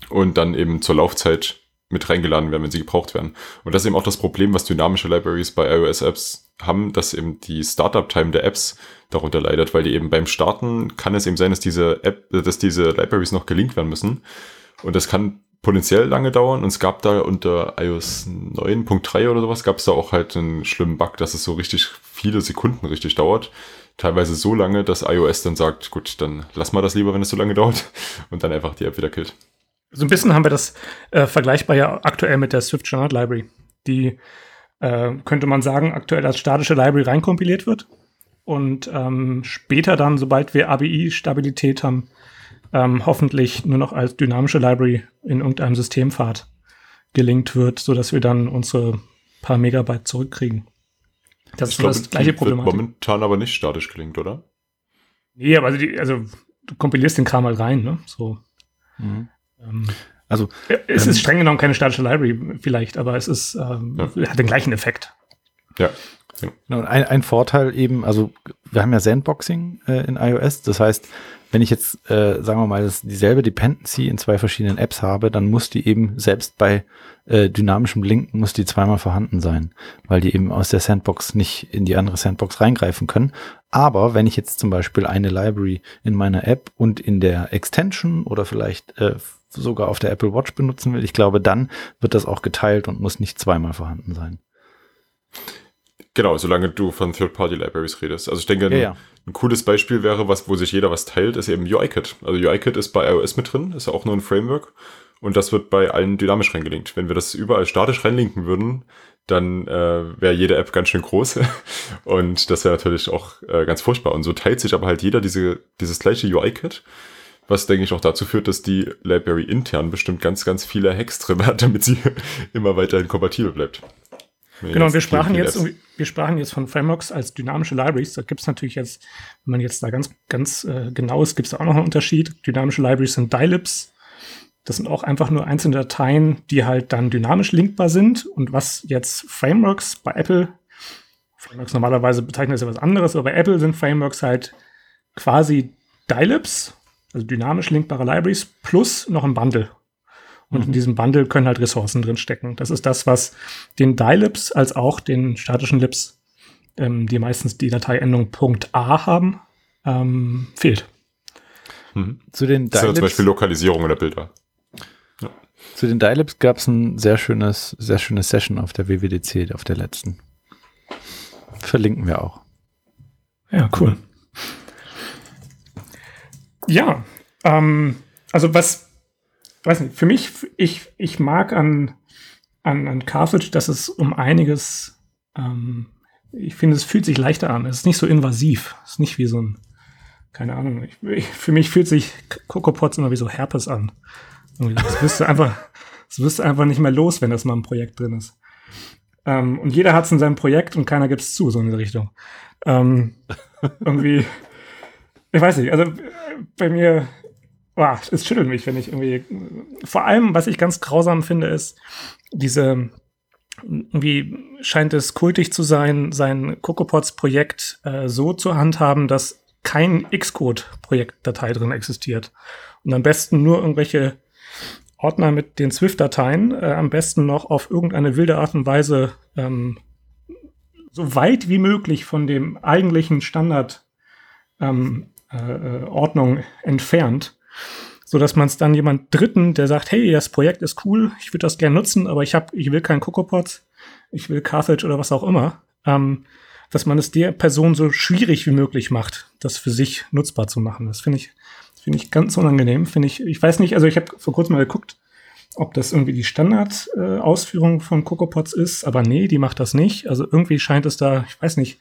und dann eben zur Laufzeit mit reingeladen werden, wenn sie gebraucht werden. Und das ist eben auch das Problem, was dynamische Libraries bei iOS-Apps haben, dass eben die Startup-Time der Apps darunter leidet, weil die eben beim Starten kann es eben sein, dass diese App, dass diese Libraries noch gelinkt werden müssen. Und das kann potenziell lange dauern. Und es gab da unter iOS 9.3 oder sowas, gab es da auch halt einen schlimmen Bug, dass es so richtig viele Sekunden richtig dauert. Teilweise so lange, dass iOS dann sagt, gut, dann lass mal das lieber, wenn es so lange dauert. [laughs] Und dann einfach die App wieder killt. So ein bisschen haben wir das äh, vergleichbar ja aktuell mit der Swift Standard Library, die äh, könnte man sagen, aktuell als statische Library reinkompiliert wird und ähm, später dann, sobald wir ABI-Stabilität haben, ähm, hoffentlich nur noch als dynamische Library in irgendeinem Systempfad gelinkt wird, sodass wir dann unsere paar Megabyte zurückkriegen. Das ich ist glaub, das gleiche Problem. momentan aber nicht statisch gelinkt, oder? Nee, aber also, die, also du kompilierst den Kram halt rein, ne? So. Mhm. Ähm, also es ähm, ist streng genommen keine statische Library vielleicht, aber es ist ähm, ja. hat den gleichen Effekt. Ja. Genau, ein, ein Vorteil eben, also wir haben ja Sandboxing äh, in iOS, das heißt, wenn ich jetzt, äh, sagen wir mal, das, dieselbe Dependency in zwei verschiedenen Apps habe, dann muss die eben selbst bei äh, dynamischem Linken muss die zweimal vorhanden sein, weil die eben aus der Sandbox nicht in die andere Sandbox reingreifen können. Aber wenn ich jetzt zum Beispiel eine Library in meiner App und in der Extension oder vielleicht äh, sogar auf der Apple Watch benutzen will, ich glaube, dann wird das auch geteilt und muss nicht zweimal vorhanden sein. Genau, solange du von Third-Party-Libraries redest. Also ich denke, ja, ja. ein, cooles Beispiel wäre, was, wo sich jeder was teilt, ist eben UIKit. Also UIKit ist bei iOS mit drin, ist ja auch nur ein Framework. Und das wird bei allen dynamisch reingelinkt. Wenn wir das überall statisch reinlinken würden, dann äh, wäre jede App ganz schön groß. [laughs] und das wäre natürlich auch äh, ganz furchtbar. Und so teilt sich aber halt jeder diese, dieses gleiche UI-Kit was denke ich auch dazu führt, dass die Library intern bestimmt ganz, ganz viele Hacks drin hat, damit sie immer weiterhin kompatibel bleibt. Genau, wir sprachen jetzt, wir sprachen jetzt von Frameworks als dynamische Libraries. Da gibt es natürlich jetzt, wenn man jetzt da ganz, ganz äh, genau ist, gibt es da auch noch einen Unterschied. Dynamische Libraries sind Dylibs. Das sind auch einfach nur einzelne Dateien, die halt dann dynamisch linkbar sind. Und was jetzt Frameworks bei Apple, Frameworks normalerweise bezeichnen das ja was anderes, aber bei Apple sind Frameworks halt quasi Dylibs, also dynamisch linkbare Libraries, plus noch ein Bundle. Und in diesem Bundle können halt Ressourcen drin stecken. Das ist das, was den DILIBs als auch den statischen Libs, ähm, die meistens die Dateiendung .a haben, ähm, fehlt. Mhm. Zu den das ist ja zum Beispiel Lokalisierung der Bilder. Ja. Zu den DILIBs gab es ein sehr schönes, sehr schönes Session auf der WWDC, auf der letzten. Verlinken wir auch. Ja, cool. Ja, ähm, also was weiß nicht, für mich, ich, ich mag an, an, an Carthage, dass es um einiges, ähm, ich finde, es fühlt sich leichter an. Es ist nicht so invasiv. Es ist nicht wie so ein, keine Ahnung. Ich, ich, für mich fühlt sich CocoaPods immer wie so Herpes an. Das wirst du einfach, das wirst du einfach nicht mehr los, wenn das mal ein Projekt drin ist. Ähm, und jeder hat es in seinem Projekt und keiner gibt es zu, so in diese Richtung. Ähm, irgendwie, ich weiß nicht, also bei mir, boah, es schüttelt mich, wenn ich irgendwie. Vor allem, was ich ganz grausam finde, ist diese. Irgendwie scheint es kultig zu sein, sein CocoaPods-Projekt äh, so zu handhaben, dass kein Xcode-Projektdatei drin existiert. Und am besten nur irgendwelche Ordner mit den Swift-Dateien, äh, am besten noch auf irgendeine wilde Art und Weise ähm, so weit wie möglich von dem eigentlichen Standard ähm, äh, äh Ordnung entfernt so dass man es dann jemand Dritten, der sagt, hey, das Projekt ist cool, ich würde das gerne nutzen, aber ich habe, ich will keinen CocoaPods, ich will Carthage oder was auch immer, ähm, dass man es der Person so schwierig wie möglich macht, das für sich nutzbar zu machen. Das finde ich, finde ich ganz unangenehm. Finde ich, ich weiß nicht, also ich habe vor kurzem mal geguckt, ob das irgendwie die Standardausführung äh, von CocoaPods ist, aber nee, die macht das nicht. Also irgendwie scheint es da, ich weiß nicht,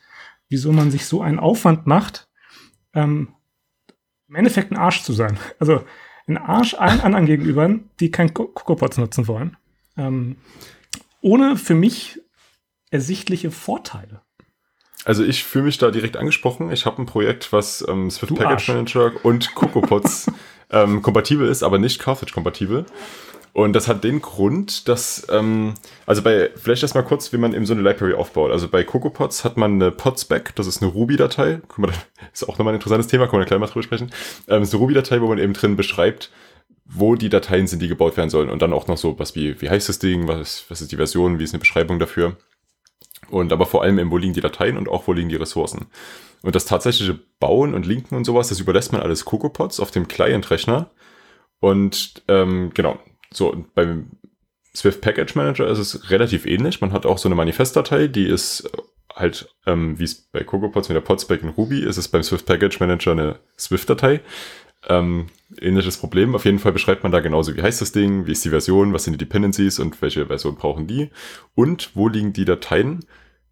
wieso man sich so einen Aufwand macht, ähm, im Endeffekt ein Arsch zu sein. Also ein Arsch allen anderen gegenüber, die kein CocoaPods nutzen wollen. Ähm, ohne für mich ersichtliche Vorteile. Also ich fühle mich da direkt angesprochen. Ich habe ein Projekt, was ähm, Swift du Package Arsch. Manager und CocoaPods [laughs] ähm, kompatibel ist, aber nicht Carthage kompatibel. Und das hat den Grund, dass, ähm, also bei, vielleicht erstmal kurz, wie man eben so eine Library aufbaut. Also bei CocoaPods hat man eine Podspec, das ist eine Ruby-Datei. [laughs] Ist auch nochmal ein interessantes Thema, können wir gleich mal drüber sprechen. Ähm, ist eine Ruby-Datei, wo man eben drin beschreibt, wo die Dateien sind, die gebaut werden sollen. Und dann auch noch so was wie, wie heißt das Ding, was, was ist die Version, wie ist eine Beschreibung dafür. Und aber vor allem eben, wo liegen die Dateien und auch wo liegen die Ressourcen. Und das tatsächliche Bauen und Linken und sowas, das überlässt man alles CocoaPods auf dem Client-Rechner. Und ähm, genau, so, und beim Swift Package Manager ist es relativ ähnlich. Man hat auch so eine Manifestdatei, die ist äh, halt, ähm, wie es bei CocoaPods mit der Podspec in Ruby ist es beim Swift Package Manager eine Swift-Datei. Ähm, ähnliches Problem. Auf jeden Fall beschreibt man da genauso, wie heißt das Ding, wie ist die Version, was sind die Dependencies und welche Version brauchen die und wo liegen die Dateien.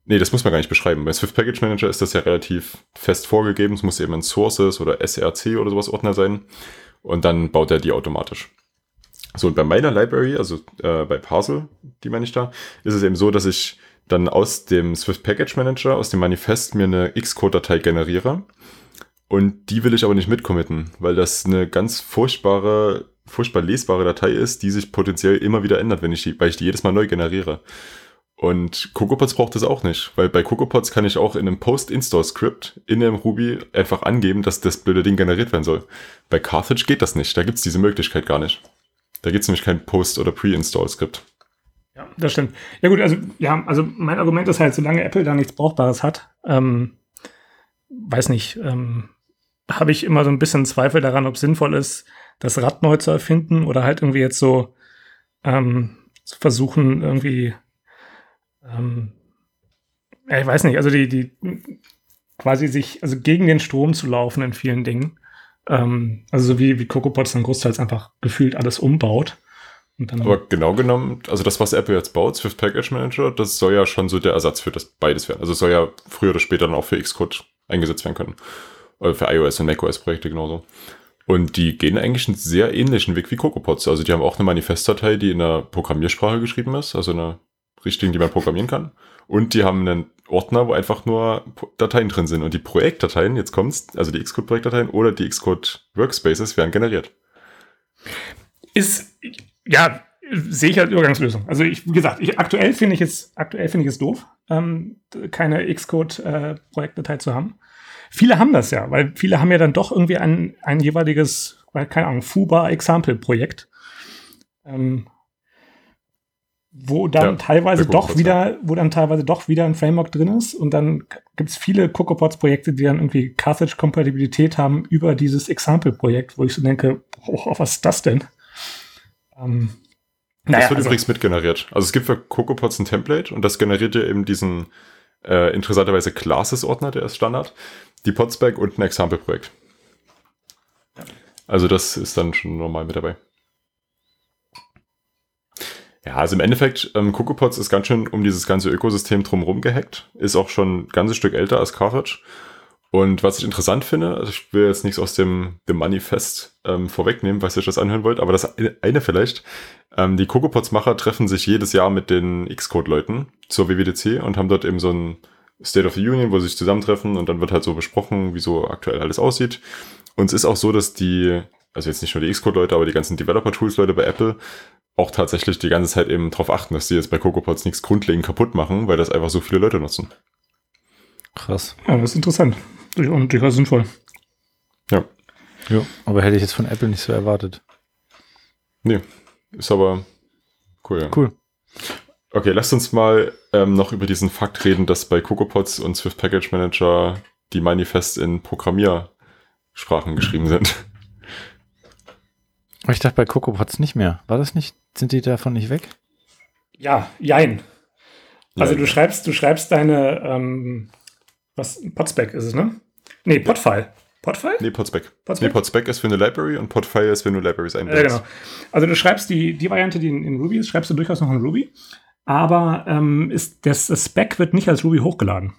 Nee, das muss man gar nicht beschreiben. Bei Swift Package Manager ist das ja relativ fest vorgegeben. Es muss eben ein Sources oder SRC oder sowas Ordner sein. Und dann baut er die automatisch. So, und bei meiner Library, also äh, bei Parcel, die meine ich da, ist es eben so, dass ich dann aus dem Swift Package Manager, aus dem Manifest mir eine Xcode-Datei generiere. Und die will ich aber nicht mitcommitten, weil das eine ganz furchtbare, furchtbar lesbare Datei ist, die sich potenziell immer wieder ändert, wenn ich die, weil ich die jedes Mal neu generiere. Und CocoaPods braucht das auch nicht, weil bei CocoaPods kann ich auch in einem Post-Install-Script in dem Ruby einfach angeben, dass das blöde Ding generiert werden soll. Bei Carthage geht das nicht, da gibt's diese Möglichkeit gar nicht. Da gibt es nämlich kein Post- oder Pre-Install-Skript. Ja, das stimmt. Ja gut, also ja, also mein Argument ist halt, solange Apple da nichts Brauchbares hat, ähm, weiß nicht, ähm, habe ich immer so ein bisschen Zweifel daran, ob es sinnvoll ist, das Rad neu zu erfinden oder halt irgendwie jetzt so ähm, zu versuchen, irgendwie, ähm, ja, ich weiß nicht, also die, die quasi sich, also gegen den Strom zu laufen in vielen Dingen. Ähm, also so wie, wie CocoaPods dann großteils einfach gefühlt alles umbaut. Aber genau genommen, also das, was Apple jetzt baut, Swift Package Manager, das soll ja schon so der Ersatz für das beides werden. Also soll ja früher oder später dann auch für Xcode eingesetzt werden können. Oder für iOS und macOS-Projekte genauso. Und die gehen eigentlich einen sehr ähnlichen Weg wie CocoaPods. Also die haben auch eine Manifestdatei, die in einer Programmiersprache geschrieben ist, also eine richtigen, die man programmieren kann. Und die haben einen Ordner, wo einfach nur Dateien drin sind. Und die Projektdateien, jetzt kommt's, also die Xcode-Projektdateien oder die Xcode-Workspaces werden generiert. Ist, ja, sehe ich als Übergangslösung. Also ich, wie gesagt, ich, aktuell finde ich es, aktuell finde ich es doof, ähm, keine Xcode-Projektdatei äh, zu haben. Viele haben das ja, weil viele haben ja dann doch irgendwie ein, ein jeweiliges, keine Ahnung, Fuba-Example-Projekt. Ähm, wo dann ja, teilweise doch wieder, wo dann teilweise doch wieder ein Framework drin ist und dann gibt es viele CocoaPods-Projekte, die dann irgendwie Carthage-Kompatibilität haben über dieses Example-Projekt, wo ich so denke, oh, was ist das denn? Ähm, naja, das wird also, übrigens mitgeneriert. Also es gibt für CocoaPods ein Template und das generiert ja eben diesen äh, interessanterweise Classes-Ordner, der ist Standard, die Podspec und ein Example-Projekt. Also das ist dann schon normal mit dabei. Ja, also im Endeffekt, ähm, CocoaPods ist ganz schön um dieses ganze Ökosystem drumherum gehackt. Ist auch schon ein ganzes Stück älter als Carthage. Und was ich interessant finde, also ich will jetzt nichts aus dem, dem Manifest ähm, vorwegnehmen, was ihr euch das anhören wollt, aber das eine vielleicht, ähm, die CocoaPods-Macher treffen sich jedes Jahr mit den Xcode-Leuten zur WWDC und haben dort eben so ein State of the Union, wo sie sich zusammentreffen und dann wird halt so besprochen, wie so aktuell alles aussieht. Und es ist auch so, dass die, also jetzt nicht nur die Xcode-Leute, aber die ganzen Developer-Tools-Leute bei Apple auch tatsächlich die ganze Zeit eben darauf achten, dass die jetzt bei CocoaPods nichts grundlegend kaputt machen, weil das einfach so viele Leute nutzen. Krass. Ja, das ist interessant. Und durchaus sinnvoll. Ja. Ja, aber hätte ich jetzt von Apple nicht so erwartet. Nee, ist aber cool, ja. Cool. Okay, lasst uns mal ähm, noch über diesen Fakt reden, dass bei CocoaPods und Swift Package Manager die Manifest in Programmiersprachen geschrieben sind. Ich dachte bei CocoaPods nicht mehr. War das nicht? Sind die davon nicht weg? Ja, jein. Also ja, du ja. schreibst, du schreibst deine, ähm, was, Podspec ist es, ne? Nee, Podfile. Podfile? Nee, Podspec. Podspec? Nee, Podspec ist für eine Library und Podfile ist, wenn du Libraries einbindest. Ja, genau. Also du schreibst die, die Variante, die in, in Ruby ist, schreibst du durchaus noch in Ruby. Aber ähm, ist, das, das Spec wird nicht als Ruby hochgeladen,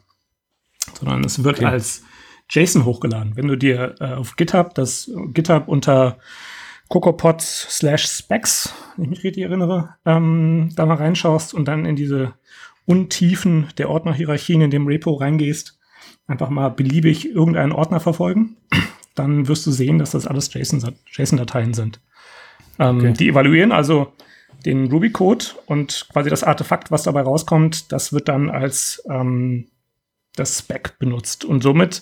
sondern es wird okay. als JSON hochgeladen. Wenn du dir äh, auf GitHub das GitHub unter CocoaPods slash Specs, wenn ich mich richtig erinnere, ähm, da mal reinschaust und dann in diese Untiefen der Ordnerhierarchien in dem Repo reingehst, einfach mal beliebig irgendeinen Ordner verfolgen, [clears throat] dann wirst du sehen, dass das alles JSON-Dateien sind. Ähm, okay. Die evaluieren also den Ruby-Code und quasi das Artefakt, was dabei rauskommt, das wird dann als ähm, das Spec benutzt. Und somit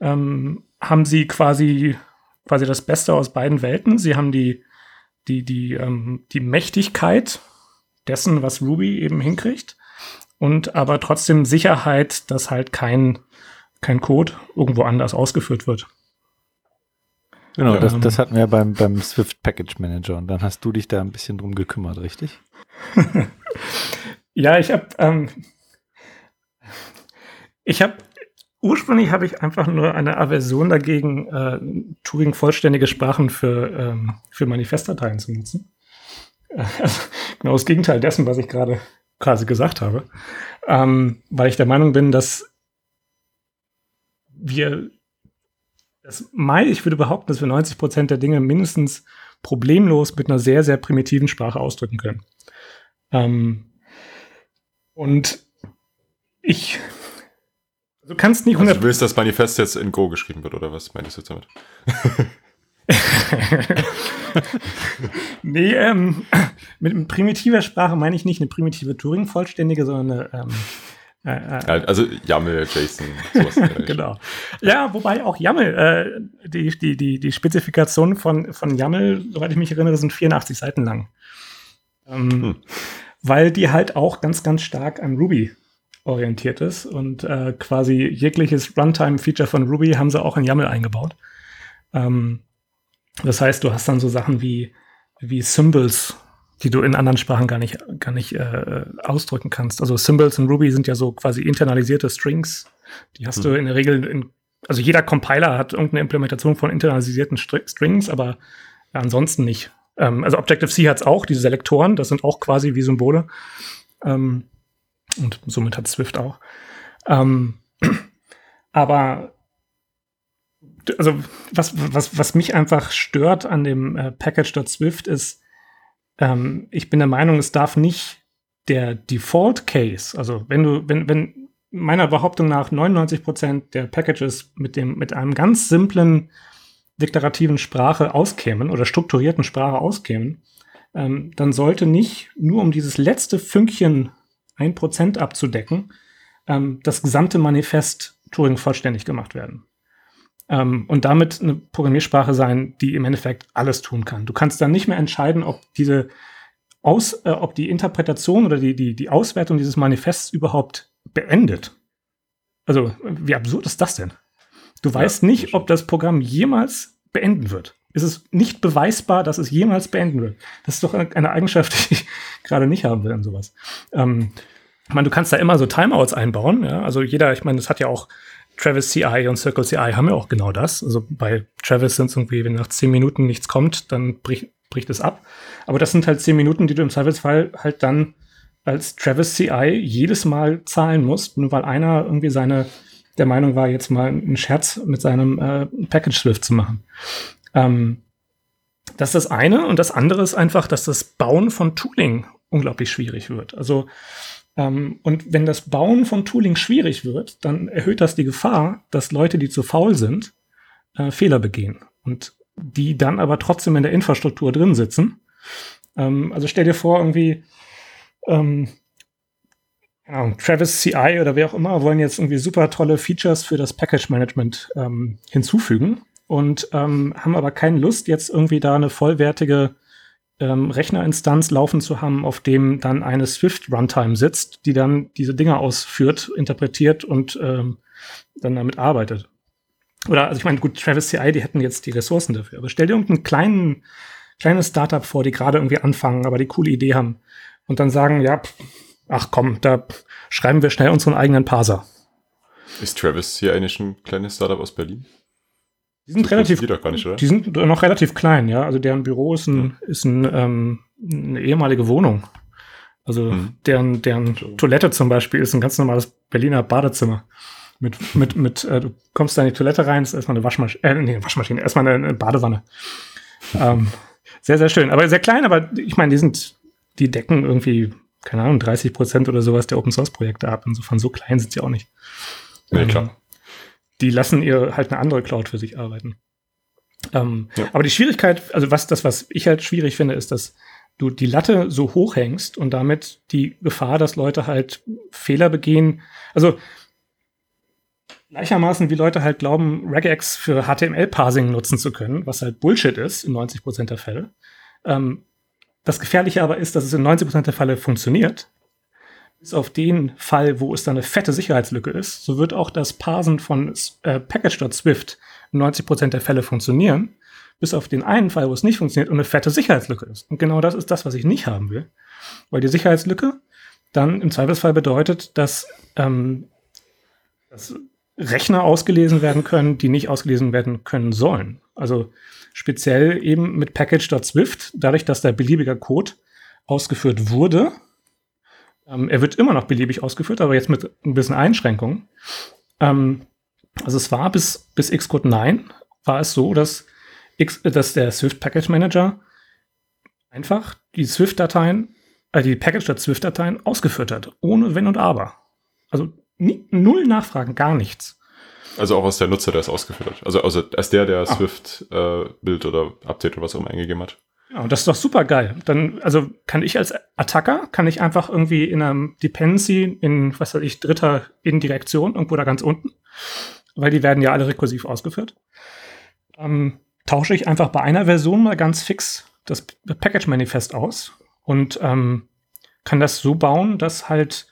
ähm, haben sie quasi, quasi das Beste aus beiden Welten. Sie haben die, die, die, ähm, die Mächtigkeit dessen, was Ruby eben hinkriegt. Und aber trotzdem Sicherheit, dass halt kein, kein Code irgendwo anders ausgeführt wird. Genau, das, das hatten wir beim, beim Swift Package Manager und dann hast du dich da ein bisschen drum gekümmert, richtig? [laughs] ja, ich habe ähm, ich habe ursprünglich habe ich einfach nur eine Aversion dagegen, äh, Turing vollständige Sprachen für, ähm, für Manifestdateien zu nutzen. Äh, also, genau das Gegenteil dessen, was ich gerade quasi gesagt habe. Ähm, weil ich der Meinung bin, dass wir das meine, ich würde behaupten, dass wir 90 Prozent der Dinge mindestens problemlos mit einer sehr, sehr primitiven Sprache ausdrücken können. Ähm, und ich, du kannst nicht 100 also du willst, dass Manifest jetzt in Go geschrieben wird, oder was meinst du jetzt damit? [laughs] nee, ähm, mit primitiver Sprache meine ich nicht eine primitive Turing-Vollständige, sondern eine, ähm, äh, äh, also YAML, JSON, sowas. [laughs] genau. Ja, wobei auch YAML, äh, die, die, die, die Spezifikation von, von YAML, soweit ich mich erinnere, sind 84 Seiten lang. Ähm, hm. Weil die halt auch ganz, ganz stark an Ruby orientiert ist und äh, quasi jegliches Runtime-Feature von Ruby haben sie auch in YAML eingebaut. Ähm, das heißt, du hast dann so Sachen wie, wie Symbols die du in anderen Sprachen gar nicht, gar nicht äh, ausdrücken kannst. Also Symbols in Ruby sind ja so quasi internalisierte Strings. Die hast mhm. du in der Regel in, also jeder Compiler hat irgendeine Implementation von internalisierten Str Strings, aber ansonsten nicht. Ähm, also Objective-C hat es auch, diese Selektoren, das sind auch quasi wie Symbole. Ähm, und somit hat Swift auch. Ähm, [clears throat] aber also was, was, was mich einfach stört an dem äh, Package.swift ist, ähm, ich bin der Meinung, es darf nicht der Default Case, also wenn du, wenn, wenn meiner Behauptung nach 99 Prozent der Packages mit dem, mit einem ganz simplen deklarativen Sprache auskämen oder strukturierten Sprache auskämen, ähm, dann sollte nicht nur um dieses letzte Fünkchen ein Prozent abzudecken, ähm, das gesamte Manifest Turing vollständig gemacht werden. Ähm, und damit eine Programmiersprache sein, die im Endeffekt alles tun kann. Du kannst dann nicht mehr entscheiden, ob diese aus, äh, ob die Interpretation oder die, die, die Auswertung dieses Manifests überhaupt beendet. Also, wie absurd ist das denn? Du weißt ja, nicht, ob das Programm jemals beenden wird. Es ist nicht beweisbar, dass es jemals beenden wird. Das ist doch eine Eigenschaft, [laughs] die ich gerade nicht haben will an sowas. Ähm, ich meine, du kannst da immer so Timeouts einbauen. Ja? Also jeder, ich meine, das hat ja auch Travis CI und Circle CI haben ja auch genau das. Also bei Travis sind es irgendwie, wenn nach zehn Minuten nichts kommt, dann bricht, bricht es ab. Aber das sind halt zehn Minuten, die du im Zweifelsfall halt dann als Travis CI jedes Mal zahlen musst, nur weil einer irgendwie seine der Meinung war, jetzt mal einen Scherz mit seinem äh, Package Swift zu machen. Ähm, das ist das eine. Und das andere ist einfach, dass das Bauen von Tooling unglaublich schwierig wird. Also, ähm, und wenn das Bauen von Tooling schwierig wird, dann erhöht das die Gefahr, dass Leute, die zu faul sind, äh, Fehler begehen. Und die dann aber trotzdem in der Infrastruktur drin sitzen. Ähm, also stell dir vor, irgendwie, ähm, Travis CI oder wer auch immer wollen jetzt irgendwie super tolle Features für das Package Management ähm, hinzufügen und ähm, haben aber keine Lust, jetzt irgendwie da eine vollwertige ähm, Rechnerinstanz laufen zu haben, auf dem dann eine Swift Runtime sitzt, die dann diese Dinge ausführt, interpretiert und ähm, dann damit arbeitet. Oder, also ich meine, gut, Travis CI, die hätten jetzt die Ressourcen dafür. Aber stell dir irgendeinen kleinen, kleines Startup vor, die gerade irgendwie anfangen, aber die coole Idee haben und dann sagen, ja, ach komm, da schreiben wir schnell unseren eigenen Parser. Ist Travis hier eigentlich ein kleines Startup aus Berlin? Die sind relativ, die, nicht, die sind noch relativ klein, ja. Also deren Büro ist, ein, ja. ist ein, ähm, eine ehemalige Wohnung. Also hm. deren, deren so. Toilette zum Beispiel ist ein ganz normales Berliner Badezimmer. Mit, mit, mit, äh, du kommst da in die Toilette rein, ist erstmal eine Waschmaschine, äh, nee, Waschmaschine, erstmal eine, eine Badewanne. ähm, sehr, sehr schön. Aber sehr klein, aber ich meine, die sind, die decken irgendwie, keine Ahnung, 30 Prozent oder sowas der Open Source Projekte ab. Insofern so klein sind sie auch nicht. Ja, ähm, klar die lassen ihr halt eine andere Cloud für sich arbeiten. Ähm, ja. Aber die Schwierigkeit, also was das, was ich halt schwierig finde, ist, dass du die Latte so hoch hängst und damit die Gefahr, dass Leute halt Fehler begehen. Also gleichermaßen wie Leute halt glauben, Regex für HTML-Parsing nutzen zu können, was halt Bullshit ist in 90 Prozent der Fälle. Ähm, das Gefährliche aber ist, dass es in 90 Prozent der Fälle funktioniert bis auf den Fall, wo es da eine fette Sicherheitslücke ist, so wird auch das Parsen von äh, Package.Swift in 90% der Fälle funktionieren, bis auf den einen Fall, wo es nicht funktioniert und eine fette Sicherheitslücke ist. Und genau das ist das, was ich nicht haben will. Weil die Sicherheitslücke dann im Zweifelsfall bedeutet, dass, ähm, dass Rechner ausgelesen werden können, die nicht ausgelesen werden können sollen. Also speziell eben mit Package.Swift, dadurch, dass da beliebiger Code ausgeführt wurde, ähm, er wird immer noch beliebig ausgeführt, aber jetzt mit ein bisschen Einschränkungen. Ähm, also es war bis, bis Xcode 9 war es so, dass, X, dass der Swift Package Manager einfach die Swift-Dateien, äh, die Package.Swift-Dateien ausgeführt hat, ohne Wenn und Aber. Also nie, null Nachfragen, gar nichts. Also auch aus der Nutzer, der es ausgeführt hat. Also, also als der, der ah. Swift-Bild äh, oder Update oder was auch immer eingegeben hat. Ja, und das ist doch super geil. Dann, also kann ich als Attacker, kann ich einfach irgendwie in einem Dependency in, was weiß ich, dritter Indirektion, irgendwo da ganz unten, weil die werden ja alle rekursiv ausgeführt, ähm, tausche ich einfach bei einer Version mal ganz fix das Package-Manifest aus und ähm, kann das so bauen, dass halt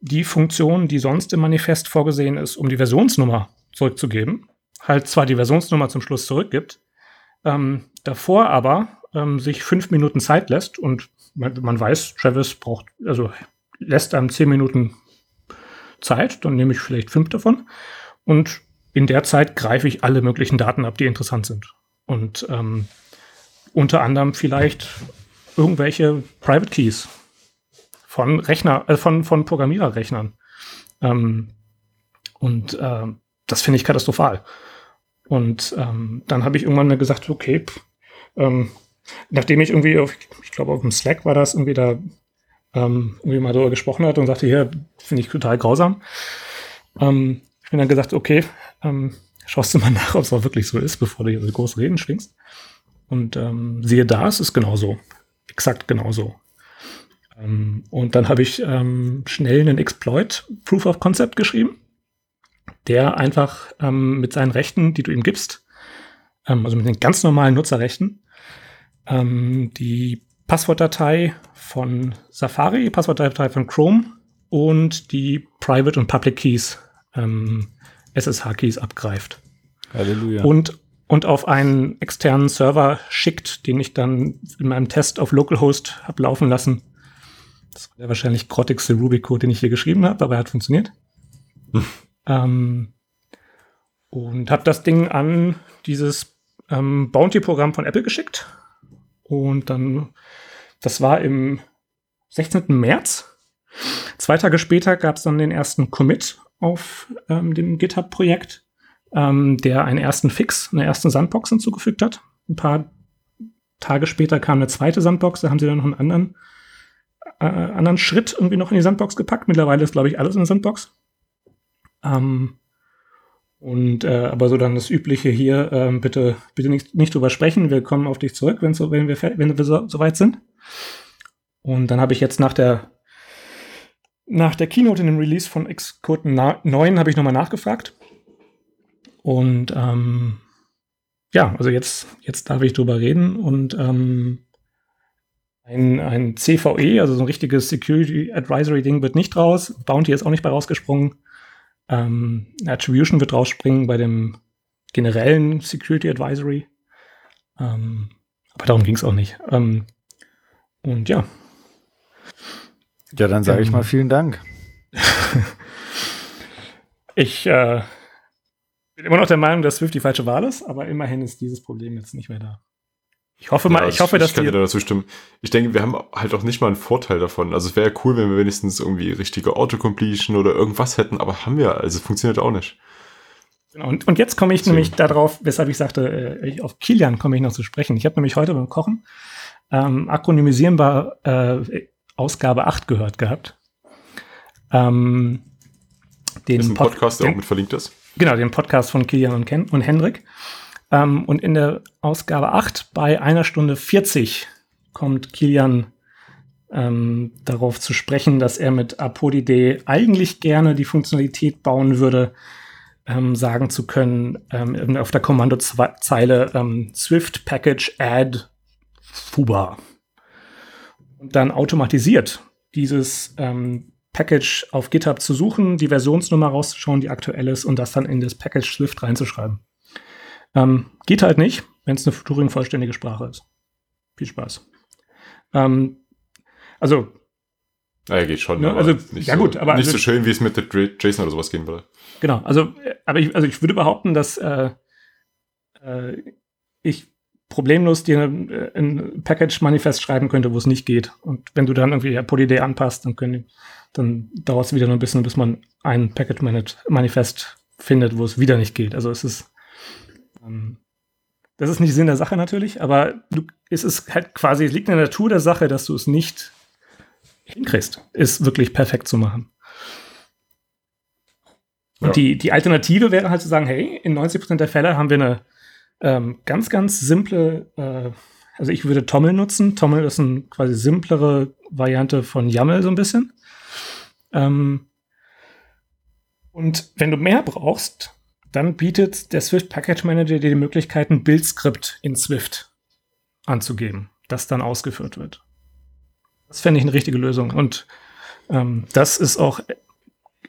die Funktion, die sonst im Manifest vorgesehen ist, um die Versionsnummer zurückzugeben, halt zwar die Versionsnummer zum Schluss zurückgibt, ähm, davor aber ähm, sich fünf Minuten Zeit lässt und man, man, weiß, Travis braucht, also lässt einem zehn Minuten Zeit, dann nehme ich vielleicht fünf davon und in der Zeit greife ich alle möglichen Daten ab, die interessant sind. Und ähm, unter anderem vielleicht irgendwelche Private Keys von Rechner, äh, von, von Programmiererrechnern. Ähm, und äh, das finde ich katastrophal. Und ähm, dann habe ich irgendwann mal gesagt, okay, pff, ähm, nachdem ich irgendwie auf, ich glaube auf dem Slack war das irgendwie da ähm, irgendwie mal darüber gesprochen hat und sagte, hier, finde ich total grausam. Ähm, ich bin dann gesagt, okay, ähm, schaust du mal nach, ob es auch wirklich so ist, bevor du hier so große Reden schwingst. Und ähm, siehe da, es ist genauso. Exakt genauso. Ähm, und dann habe ich ähm, schnell einen Exploit Proof of Concept geschrieben, der einfach ähm, mit seinen Rechten, die du ihm gibst, ähm, also mit den ganz normalen Nutzerrechten, ähm, die Passwortdatei von Safari, Passwortdatei von Chrome und die Private und Public Keys, ähm, SSH-Keys abgreift. Halleluja. Und, und auf einen externen Server schickt, den ich dann in meinem Test auf Localhost habe laufen lassen. Das war der wahrscheinlich grottigste Ruby-Code, den ich hier geschrieben habe, aber er hat funktioniert. [laughs] ähm, und habe das Ding an dieses ähm, Bounty-Programm von Apple geschickt. Und dann, das war im 16. März. Zwei Tage später gab es dann den ersten Commit auf ähm, dem GitHub-Projekt, ähm, der einen ersten Fix, eine erste Sandbox hinzugefügt hat. Ein paar Tage später kam eine zweite Sandbox, da haben sie dann noch einen anderen, äh, anderen Schritt irgendwie noch in die Sandbox gepackt. Mittlerweile ist, glaube ich, alles in der Sandbox. Ähm, und äh, aber so dann das Übliche hier, ähm, bitte, bitte nicht, nicht drüber sprechen. Wir kommen auf dich zurück, wenn, so, wenn wir, wenn wir so, so weit sind. Und dann habe ich jetzt nach der nach der Keynote in dem Release von Xcode 9 habe ich nochmal nachgefragt. Und ähm, ja, also jetzt, jetzt darf ich drüber reden. Und ähm, ein, ein CVE, also so ein richtiges Security Advisory Ding, wird nicht raus. Bounty ist auch nicht bei rausgesprungen. Ähm, Attribution wird rausspringen bei dem generellen Security Advisory. Ähm, aber darum ging es auch nicht. Ähm, und ja. Ja, dann sage ich mal vielen Dank. [laughs] ich äh, bin immer noch der Meinung, dass Swift die falsche Wahl ist, aber immerhin ist dieses Problem jetzt nicht mehr da. Ich hoffe mal, ja, ich hoffe, dass ich kann dir dazu stimmen. Ich denke, wir haben halt auch nicht mal einen Vorteil davon. Also es wäre ja cool, wenn wir wenigstens irgendwie richtige Autocompletion oder irgendwas hätten, aber haben wir, also funktioniert auch nicht. Genau, und, und jetzt komme ich Deswegen. nämlich darauf, weshalb ich sagte, äh, auf Kilian komme ich noch zu sprechen. Ich habe nämlich heute beim Kochen ähm, akronymisieren war äh, Ausgabe 8 gehört gehabt. Ähm, den ist ein Podcast, der auch mit verlinkt ist. Genau, den Podcast von Kilian und, Ken und Hendrik. Ähm, und in der Ausgabe 8 bei einer Stunde 40 kommt Kilian ähm, darauf zu sprechen, dass er mit Apodide eigentlich gerne die Funktionalität bauen würde, ähm, sagen zu können, ähm, auf der Kommandozeile ähm, Swift Package Add Fuba. Und dann automatisiert dieses ähm, Package auf GitHub zu suchen, die Versionsnummer rauszuschauen, die aktuell ist, und das dann in das Package Swift reinzuschreiben. Ähm, geht halt nicht, wenn es eine Turing-vollständige Sprache ist. Viel Spaß. Ähm, also. Ja, geht schon. Ne, also, ja, so, gut, aber. Nicht also, so schön, wie es mit der JSON oder sowas gehen würde. Genau, also, aber ich, also ich würde behaupten, dass äh, äh, ich problemlos dir ein, ein Package-Manifest schreiben könnte, wo es nicht geht. Und wenn du dann irgendwie Polyday anpasst, dann, können, dann dauert es wieder noch ein bisschen, bis man ein Package-Manifest findet, wo es wieder nicht geht. Also es ist das ist nicht Sinn der Sache natürlich, aber du, es ist halt quasi, es liegt in der Natur der Sache, dass du es nicht hinkriegst, es wirklich perfekt zu machen. Und ja. die, die Alternative wäre halt zu sagen, hey, in 90% der Fälle haben wir eine ähm, ganz, ganz simple, äh, also ich würde Tommel nutzen. Tommel ist eine quasi simplere Variante von YAML so ein bisschen. Ähm, und wenn du mehr brauchst, dann bietet der Swift Package Manager dir die Möglichkeit, ein Bildskript in Swift anzugeben, das dann ausgeführt wird. Das fände ich eine richtige Lösung. Und ähm, das ist auch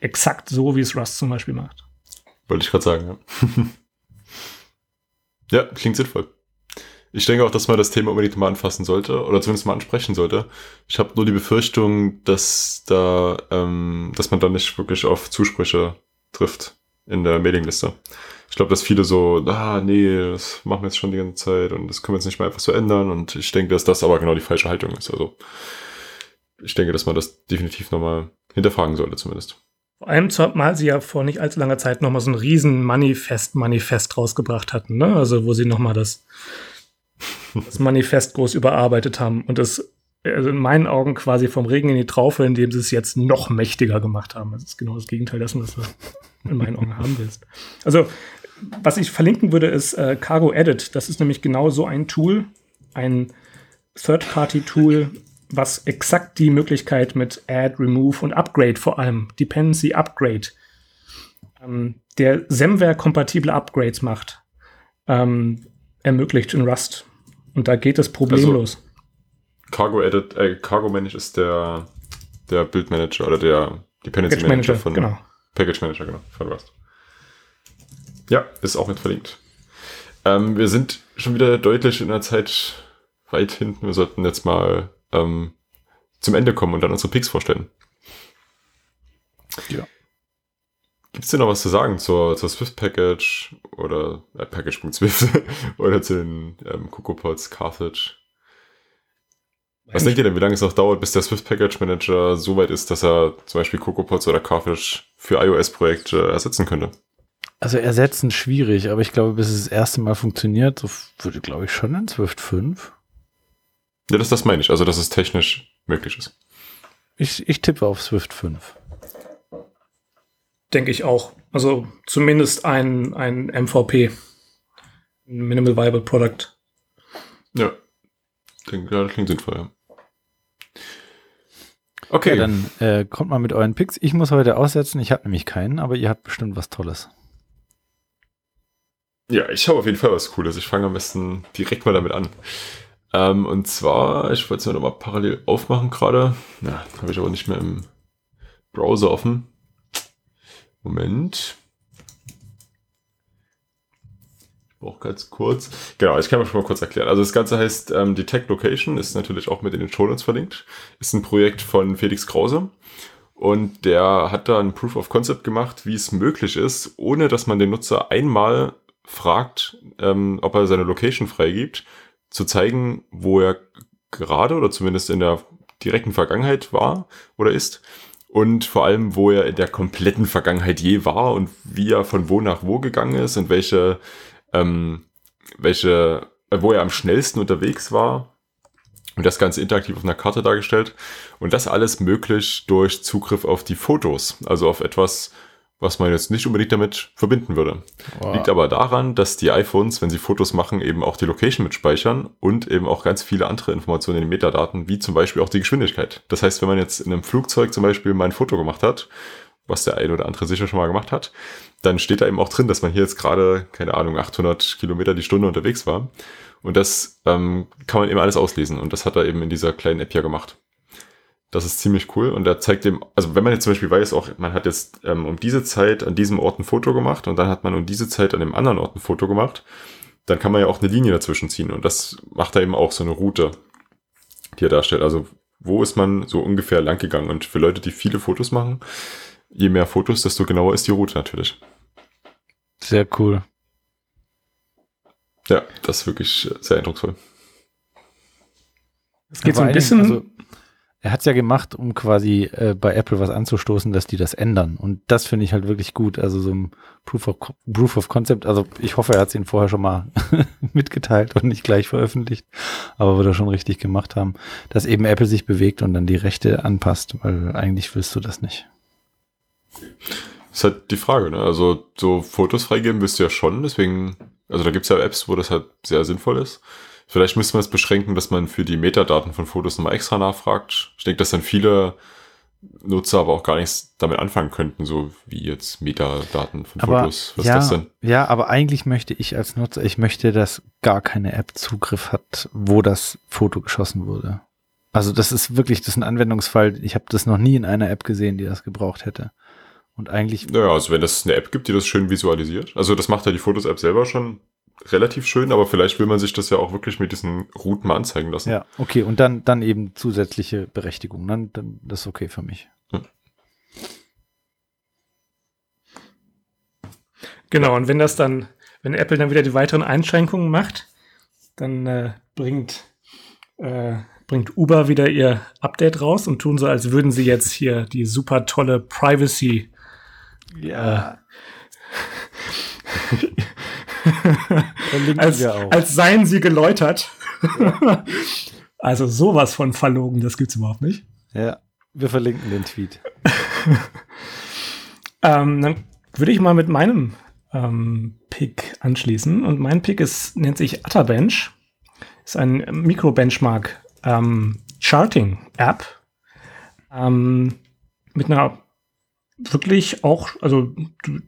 exakt so, wie es Rust zum Beispiel macht. Wollte ich gerade sagen, ja. [laughs] ja, klingt sinnvoll. Ich denke auch, dass man das Thema unbedingt mal anfassen sollte oder zumindest mal ansprechen sollte. Ich habe nur die Befürchtung, dass da, ähm, dass man da nicht wirklich auf Zusprüche trifft in der Mailingliste. Ich glaube, dass viele so, ah, nee, das machen wir jetzt schon die ganze Zeit und das können wir jetzt nicht mehr einfach so ändern. Und ich denke, dass das aber genau die falsche Haltung ist. Also ich denke, dass man das definitiv nochmal hinterfragen sollte, zumindest. Vor allem, zumal sie ja vor nicht allzu langer Zeit nochmal so ein riesen Manifest-Manifest rausgebracht hatten, ne? Also wo sie nochmal das, das Manifest groß überarbeitet haben. Und das also in meinen Augen quasi vom Regen in die Traufe, indem sie es jetzt noch mächtiger gemacht haben. Das ist genau das Gegenteil dessen, was du in meinen Augen haben willst. Also, was ich verlinken würde, ist äh, Cargo Edit. Das ist nämlich genau so ein Tool, ein Third-Party-Tool, was exakt die Möglichkeit mit Add, Remove und Upgrade vor allem, Dependency Upgrade, ähm, der SemWare-kompatible Upgrades macht, ähm, ermöglicht in Rust. Und da geht es problemlos. Also, Cargo Edit, äh, Cargo Manage ist der, der Bildmanager oder der Dependency Package Manager, von genau. Package Manager, genau, von Rust. Ja, ist auch mit verlinkt. Ähm, wir sind schon wieder deutlich in der Zeit weit hinten. Wir sollten jetzt mal ähm, zum Ende kommen und dann unsere Picks vorstellen. Ja. Gibt es denn noch was zu sagen zur, zur Swift Package oder äh, Package.swift [laughs] oder zu den ähm, CocoaPods, Carthage? Was denkt ihr denn, wie lange es noch dauert, bis der Swift Package Manager so weit ist, dass er zum Beispiel CocoaPods oder Carthage für iOS-Projekte ersetzen könnte? Also ersetzen schwierig, aber ich glaube, bis es das erste Mal funktioniert, so würde, glaube ich, schon in Swift 5. Ja, das, das meine ich. Also, dass es technisch möglich ist. Ich, ich tippe auf Swift 5. Denke ich auch. Also zumindest ein, ein MVP. Minimal Viable Product. Ja. Denke, ja, das klingt sinnvoll, ja. Okay. Ja, dann äh, kommt mal mit euren Picks. Ich muss heute aussetzen. Ich habe nämlich keinen, aber ihr habt bestimmt was Tolles. Ja, ich habe auf jeden Fall was Cooles. Ich fange am besten direkt mal damit an. Ähm, und zwar, ich wollte es mir nochmal parallel aufmachen gerade. Ja, habe ich aber nicht mehr im Browser offen. Moment. Brauche ganz kurz. Genau, ich kann mir schon mal kurz erklären. Also das Ganze heißt ähm, Detect Location, ist natürlich auch mit in den Show Notes verlinkt. Ist ein Projekt von Felix Krause. Und der hat da ein Proof of Concept gemacht, wie es möglich ist, ohne dass man den Nutzer einmal fragt, ähm, ob er seine Location freigibt, zu zeigen, wo er gerade oder zumindest in der direkten Vergangenheit war oder ist und vor allem, wo er in der kompletten Vergangenheit je war und wie er von wo nach wo gegangen ist und welche, ähm, welche, äh, wo er am schnellsten unterwegs war und das Ganze interaktiv auf einer Karte dargestellt und das alles möglich durch Zugriff auf die Fotos, also auf etwas, was man jetzt nicht unbedingt damit verbinden würde. Wow. Liegt aber daran, dass die iPhones, wenn sie Fotos machen, eben auch die Location mitspeichern und eben auch ganz viele andere Informationen in den Metadaten, wie zum Beispiel auch die Geschwindigkeit. Das heißt, wenn man jetzt in einem Flugzeug zum Beispiel mal ein Foto gemacht hat, was der eine oder andere sicher schon mal gemacht hat, dann steht da eben auch drin, dass man hier jetzt gerade, keine Ahnung, 800 Kilometer die Stunde unterwegs war. Und das ähm, kann man eben alles auslesen. Und das hat er eben in dieser kleinen App ja gemacht. Das ist ziemlich cool und er zeigt dem, also wenn man jetzt zum Beispiel weiß, auch man hat jetzt ähm, um diese Zeit an diesem Ort ein Foto gemacht und dann hat man um diese Zeit an dem anderen Ort ein Foto gemacht, dann kann man ja auch eine Linie dazwischen ziehen und das macht er eben auch so eine Route, die er darstellt. Also wo ist man so ungefähr lang gegangen und für Leute, die viele Fotos machen, je mehr Fotos, desto genauer ist die Route natürlich. Sehr cool. Ja, das ist wirklich sehr eindrucksvoll. Es geht so ein bisschen. Also er hat es ja gemacht, um quasi äh, bei Apple was anzustoßen, dass die das ändern. Und das finde ich halt wirklich gut. Also so ein Proof of, Proof of Concept. Also ich hoffe, er hat es ihnen vorher schon mal [laughs] mitgeteilt und nicht gleich veröffentlicht. Aber wird er schon richtig gemacht haben, dass eben Apple sich bewegt und dann die Rechte anpasst, weil eigentlich willst du das nicht. Das ist halt die Frage, ne? Also so Fotos freigeben willst du ja schon, deswegen, also da gibt es ja Apps, wo das halt sehr sinnvoll ist. Vielleicht müsste man es beschränken, dass man für die Metadaten von Fotos nochmal extra nachfragt. Ich denke, dass dann viele Nutzer aber auch gar nichts damit anfangen könnten, so wie jetzt Metadaten von aber Fotos. Was ja, ist das denn? Ja, aber eigentlich möchte ich als Nutzer, ich möchte, dass gar keine App Zugriff hat, wo das Foto geschossen wurde. Also das ist wirklich, das ist ein Anwendungsfall. Ich habe das noch nie in einer App gesehen, die das gebraucht hätte. Und eigentlich. Naja, also wenn es eine App gibt, die das schön visualisiert. Also das macht ja die Fotos-App selber schon relativ schön, aber vielleicht will man sich das ja auch wirklich mit diesen Routen mal anzeigen lassen. Ja, okay, und dann, dann eben zusätzliche Berechtigung. Dann, dann das ist okay für mich. Hm. Genau, und wenn das dann, wenn Apple dann wieder die weiteren Einschränkungen macht, dann äh, bringt, äh, bringt Uber wieder ihr Update raus und tun so, als würden sie jetzt hier die super tolle Privacy ja. Äh, [laughs] als, als seien sie geläutert. Ja. [laughs] Also sowas von verlogen, das gibt's überhaupt nicht. Ja, wir verlinken den Tweet. [laughs] ähm, dann würde ich mal mit meinem ähm, Pick anschließen. Und mein Pick ist, nennt sich Atterbench. Ist ein Mikrobenchmark ähm, Charting App. Ähm, mit einer wirklich auch, also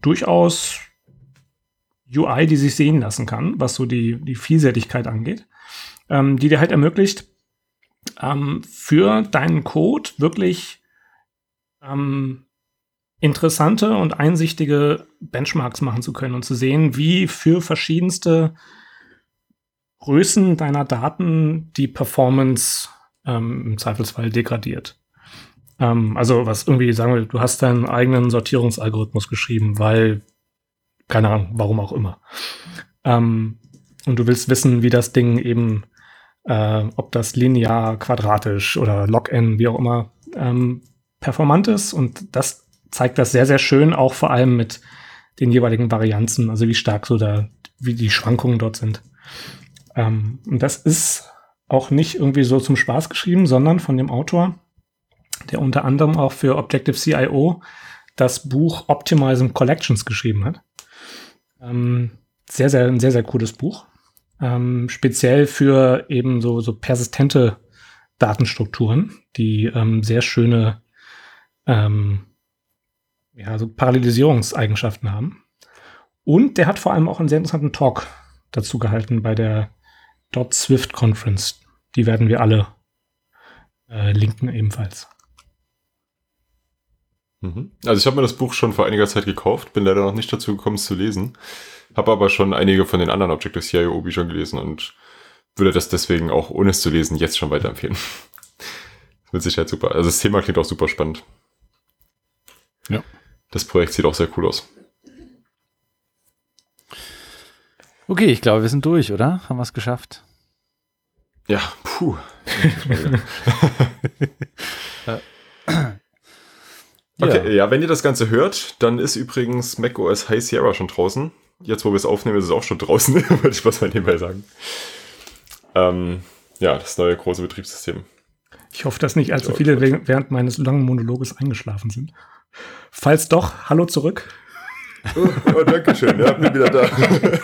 durchaus UI, die sich sehen lassen kann, was so die, die Vielseitigkeit angeht, ähm, die dir halt ermöglicht, ähm, für deinen Code wirklich ähm, interessante und einsichtige Benchmarks machen zu können und zu sehen, wie für verschiedenste Größen deiner Daten die Performance ähm, im Zweifelsfall degradiert. Ähm, also was irgendwie, sagen wir, du hast deinen eigenen Sortierungsalgorithmus geschrieben, weil, keine Ahnung, warum auch immer. Ähm, und du willst wissen, wie das Ding eben, äh, ob das linear, quadratisch oder log-n, wie auch immer, ähm, performant ist. Und das zeigt das sehr, sehr schön, auch vor allem mit den jeweiligen Varianzen, also wie stark so da, wie die Schwankungen dort sind. Ähm, und das ist auch nicht irgendwie so zum Spaß geschrieben, sondern von dem Autor, der unter anderem auch für Objective-CIO das Buch Optimizing Collections geschrieben hat. Ähm, sehr, sehr, ein sehr, sehr cooles Buch. Ähm, speziell für eben so, so persistente Datenstrukturen, die ähm, sehr schöne ähm, ja, so Parallelisierungseigenschaften haben. Und der hat vor allem auch einen sehr interessanten Talk dazu gehalten bei der Swift Conference. Die werden wir alle äh, linken ebenfalls. Mhm. Also ich habe mir das Buch schon vor einiger Zeit gekauft, bin leider noch nicht dazu gekommen, es zu lesen, habe aber schon einige von den anderen Objective-CIO Büchern gelesen und würde das deswegen auch ohne es zu lesen jetzt schon weiterempfehlen. [laughs] Mit Sicherheit super. Also das Thema klingt auch super spannend. Ja. Das Projekt sieht auch sehr cool aus. Okay, ich glaube, wir sind durch, oder? Haben wir es geschafft? Ja, puh. [laughs] [laughs] okay, ja. ja, wenn ihr das Ganze hört, dann ist übrigens macOS High Sierra schon draußen. Jetzt, wo wir es aufnehmen, ist es auch schon draußen, [laughs] würde ich was mal nebenbei sagen. Ähm, ja, das neue große Betriebssystem. Ich hoffe, dass nicht allzu viele während meines langen Monologes eingeschlafen sind. Falls doch, hallo zurück. Oh, oh danke schön, ja, bin wieder da. [laughs]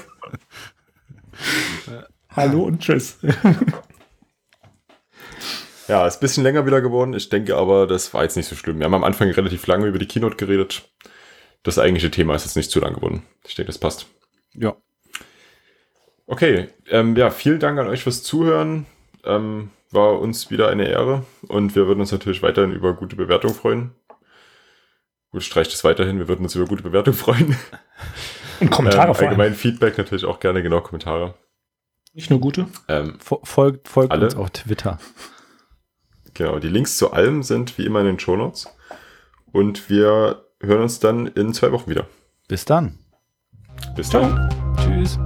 hallo und tschüss. [laughs] Ja, ist ein bisschen länger wieder geworden. Ich denke aber, das war jetzt nicht so schlimm. Wir haben am Anfang relativ lange über die Keynote geredet. Das eigentliche Thema ist jetzt nicht zu lang geworden. Ich denke, das passt. Ja. Okay, ähm, ja, vielen Dank an euch fürs Zuhören. Ähm, war uns wieder eine Ehre und wir würden uns natürlich weiterhin über gute Bewertung freuen. Gut, streicht es weiterhin. Wir würden uns über gute Bewertung freuen. [laughs] Und Kommentare ähm, Allgemein Feedback natürlich auch gerne, genau, Kommentare. Nicht nur gute. Ähm, folgt folgt alle. uns auf Twitter. Genau, die Links zu allem sind wie immer in den Show Notes. Und wir hören uns dann in zwei Wochen wieder. Bis dann. Bis dann. Tschüss.